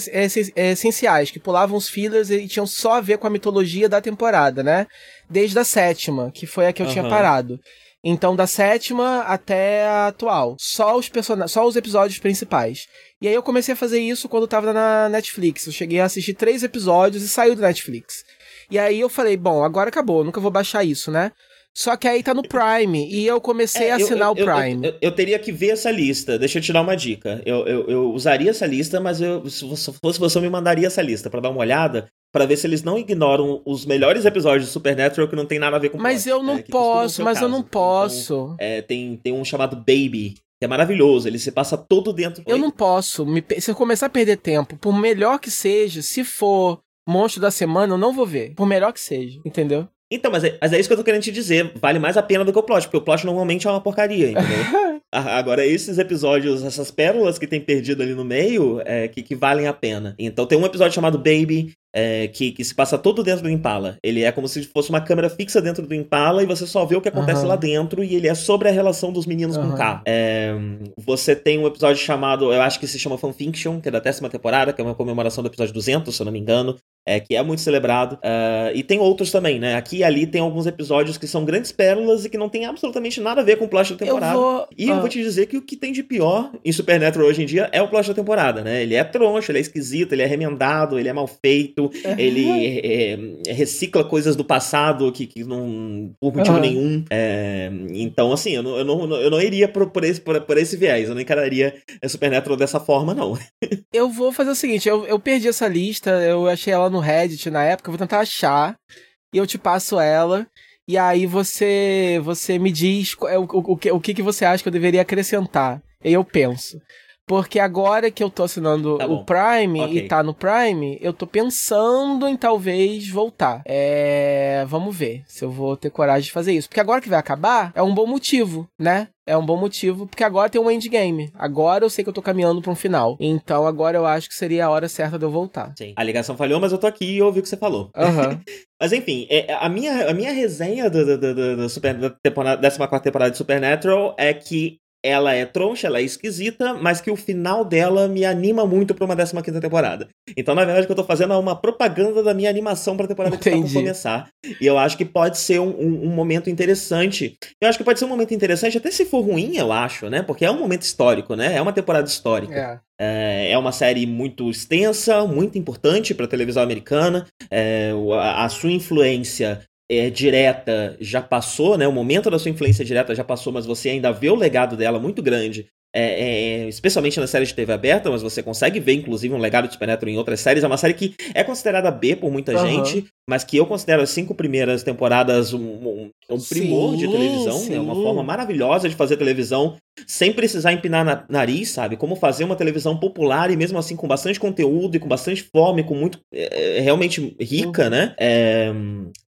essenciais, que pulavam os fillers e tinham só a ver com a mitologia da temporada, né? Desde a sétima, que foi a que eu uhum. tinha parado. Então, da sétima até a atual. Só os, person... só os episódios principais. E aí eu comecei a fazer isso quando tava na Netflix. Eu cheguei a assistir três episódios e saiu do Netflix. E aí eu falei, bom, agora acabou, nunca vou baixar isso, né? Só que aí tá no Prime. E eu comecei é, a assinar eu, eu, o Prime. Eu, eu, teria que ver essa lista. Deixa eu te dar uma dica. Eu, usaria essa lista, mas eu, se fosse você, eu me mandaria essa lista para dar uma olhada. para ver se eles não ignoram os melhores episódios de Supernatural que não tem nada a ver com Mas eu não é, posso, mas caso. eu não posso. Então, é, tem, tem um chamado Baby, que é maravilhoso. Ele se passa todo dentro. Eu não posso. Me, se eu começar a perder tempo, por melhor que seja, se for monstro da semana, eu não vou ver. Por melhor que seja, entendeu? Então, mas é, mas é isso que eu tô querendo te dizer. Vale mais a pena do que o plot, porque o plot normalmente é uma porcaria, entendeu? (laughs) Agora, esses episódios, essas pérolas que tem perdido ali no meio, é, que, que valem a pena. Então, tem um episódio chamado Baby, é, que, que se passa todo dentro do Impala. Ele é como se fosse uma câmera fixa dentro do Impala e você só vê o que acontece uhum. lá dentro e ele é sobre a relação dos meninos uhum. com o carro. É, você tem um episódio chamado, eu acho que se chama Fanfiction, que é da décima temporada, que é uma comemoração do episódio 200, se eu não me engano, é, que é muito celebrado. Uh, e tem outros também, né? Aqui e ali tem alguns episódios que são grandes pérolas e que não tem absolutamente nada a ver com o plot da temporada. Eu vou... E eu vou te dizer que o que tem de pior em Supernatural hoje em dia é o plot da temporada, né? Ele é troncho, ele é esquisito, ele é remendado, ele é mal feito, ele é, é, recicla coisas do passado que, que não. por motivo uhum. nenhum. É, então, assim, eu não, eu não, eu não iria por, por, esse, por, por esse viés, eu não encararia Supernatural dessa forma, não. (laughs) eu vou fazer o seguinte: eu, eu perdi essa lista, eu achei ela no Reddit na época, eu vou tentar achar e eu te passo ela. E aí você você me diz o, o, o, que, o que você acha que eu deveria acrescentar. E eu penso. Porque agora que eu tô assinando tá o Prime okay. e tá no Prime, eu tô pensando em talvez voltar. É. Vamos ver se eu vou ter coragem de fazer isso. Porque agora que vai acabar, é um bom motivo, né? é um bom motivo, porque agora tem um endgame. Agora eu sei que eu tô caminhando para um final. Então agora eu acho que seria a hora certa de eu voltar. Sim. A ligação falhou, mas eu tô aqui e ouvi o que você falou. Uhum. (laughs) mas enfim, é, a, minha, a minha resenha do, do, do, do Super, da temporada, 14 temporada de Supernatural é que ela é troncha, ela é esquisita, mas que o final dela me anima muito pra uma 15 temporada. Então, na verdade, o que eu tô fazendo é uma propaganda da minha animação pra temporada Entendi. que tá por começar. E eu acho que pode ser um, um, um, momento interessante. Eu acho que pode ser um momento interessante, até se for ruim, eu acho, né? Porque é um momento histórico, né? É uma temporada histórica. É, é uma série muito extensa, muito importante pra televisão americana. É, a, a sua influência é, direta já passou, né? O momento da sua influência direta já passou, mas você ainda vê o legado dela muito grande. É, é, especialmente na série de TV aberta, mas você consegue ver, inclusive, um legado de Supernatural em outras séries. É uma série que é considerada B por muita uhum. gente, mas que eu considero as cinco primeiras temporadas um, um, um primor sim, de televisão. É né? uma forma maravilhosa de fazer televisão sem precisar empinar na, nariz, sabe? Como fazer uma televisão popular e mesmo assim com bastante conteúdo e com bastante fome, com muito. É, é realmente rica, uhum. né? É,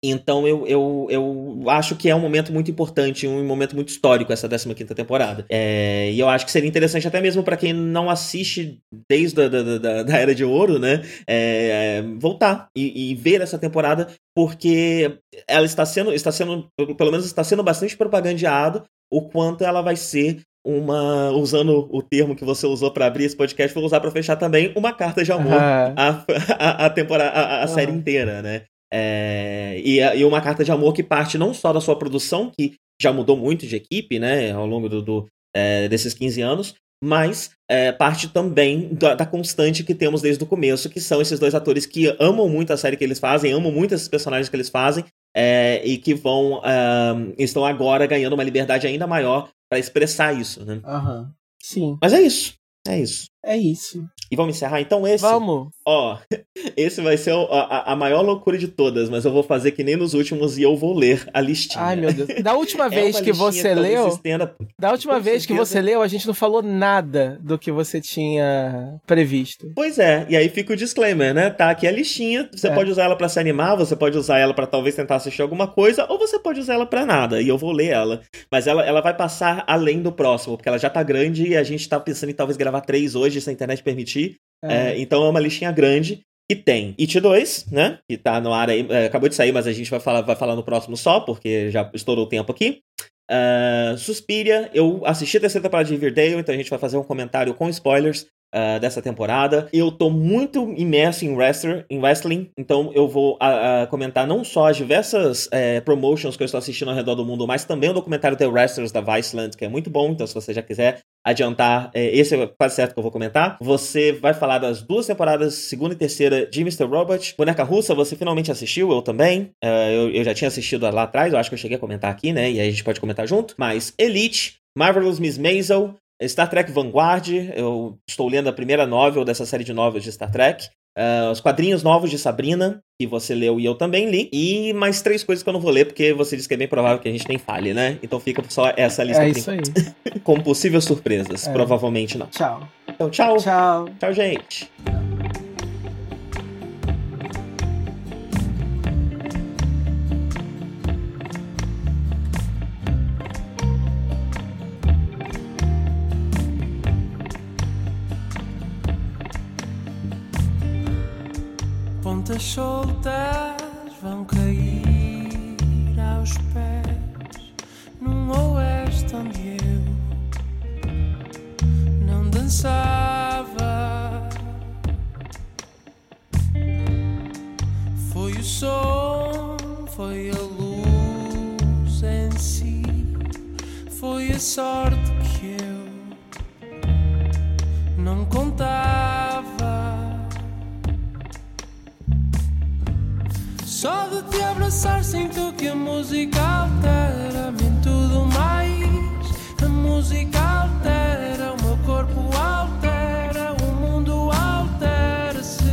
então eu, eu, eu acho que é um momento muito importante, um momento muito histórico essa 15 temporada. É, e eu acho que seria interessante até mesmo para quem não assiste desde a da, da, da Era de Ouro, né? É, voltar e, e, ver essa temporada, porque ela está sendo, está sendo, pelo menos está sendo bastante propagandeado o quanto ela vai ser uma, usando o termo que você usou para abrir esse podcast, vou usar para fechar também uma carta de amor uhum. a, a, a, temporada, a, a série inteira, né? É, e, e, uma carta de amor que parte não só da sua produção, que já mudou muito de equipe, né, ao longo do, do é, desses 15 anos, mas é, parte também da, da, constante que temos desde o começo, que são esses dois atores que amam muito a série que eles fazem, amam muito esses personagens que eles fazem, é, e que vão uh, estão agora ganhando uma liberdade ainda maior para expressar isso, né? Aham. Sim. Mas é isso. É isso. É isso. E vamos encerrar então esse? Vamos. Ó, (laughs) esse vai ser a, a, maior loucura de todas, mas eu vou fazer que nem nos últimos e eu vou ler a listinha. Ai, meu Deus. Da (laughs) última é vez que você leu. Estenda, da última vez certeza. que você leu, a gente não falou nada do que você tinha previsto. Pois é, e aí fica o disclaimer, né? Tá aqui a listinha. Você é. pode usar ela para se animar, você pode usar ela para talvez tentar assistir alguma coisa, ou você pode usar ela para nada. E eu vou ler ela. Mas ela, ela vai passar além do próximo, porque ela já tá grande e a gente tá pensando em talvez gravar três hoje, se a internet permitir. É. É, então é uma listinha grande. E tem It 2, né? Que tá no ar aí. É, acabou de sair, mas a gente vai falar, vai falar no próximo só, porque já estourou o tempo aqui. Uh, Suspiria, eu assisti a terceira temporada de Riverdale, então a gente vai fazer um comentário com spoilers uh, dessa temporada. Eu tô muito imerso em, wrestler, em wrestling, então eu vou uh, comentar não só as diversas uh, promotions que eu estou assistindo ao redor do mundo, mas também o documentário The Wrestlers da Viceland, que é muito bom, então se você já quiser adiantar, é, esse é quase certo que eu vou comentar. Você vai falar das duas temporadas, segunda e terceira, de Mr. Robot. Boneca Russa, você finalmente assistiu, eu também. Uh, eu, eu, já tinha assistido lá atrás, eu acho que eu cheguei a comentar aqui, né? E aí a gente pode comentar junto. Mas Elite, Marvelous Miss Maisel, Star Trek Vanguard, eu estou lendo a primeira novel dessa série de novels de Star Trek. Uh, os quadrinhos novos de Sabrina, que você leu e eu também li. E mais três coisas que eu não vou ler, porque você disse que é bem provável que a gente nem fale, né? Então fica só essa lista é isso aí. (laughs) Com possíveis surpresas. É. Provavelmente não. Tchau. Então, tchau. Tchau. Tchau, gente. Soltas vão cair aos pés num oeste onde eu não dançava. Foi o som, foi a luz em si, foi a sorte te abraçar sinto que a música altera-me tudo mais. A música altera, o meu corpo altera, o mundo altera-se.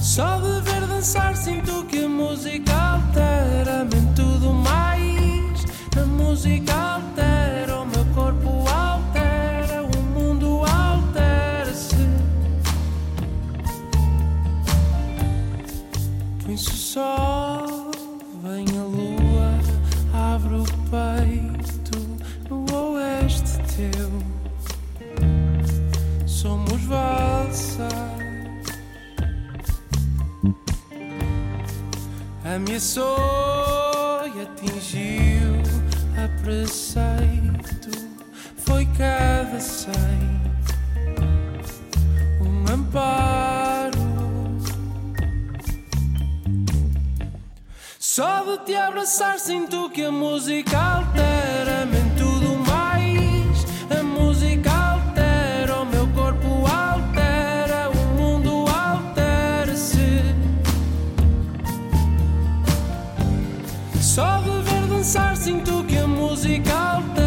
Só de ver dançar sinto que a música altera-me tudo mais. A música altera, Ameaçou e atingiu a preceito. Foi cada cem um amparo. Só de te abraçar sinto que a música altera-me dançar sinto que a música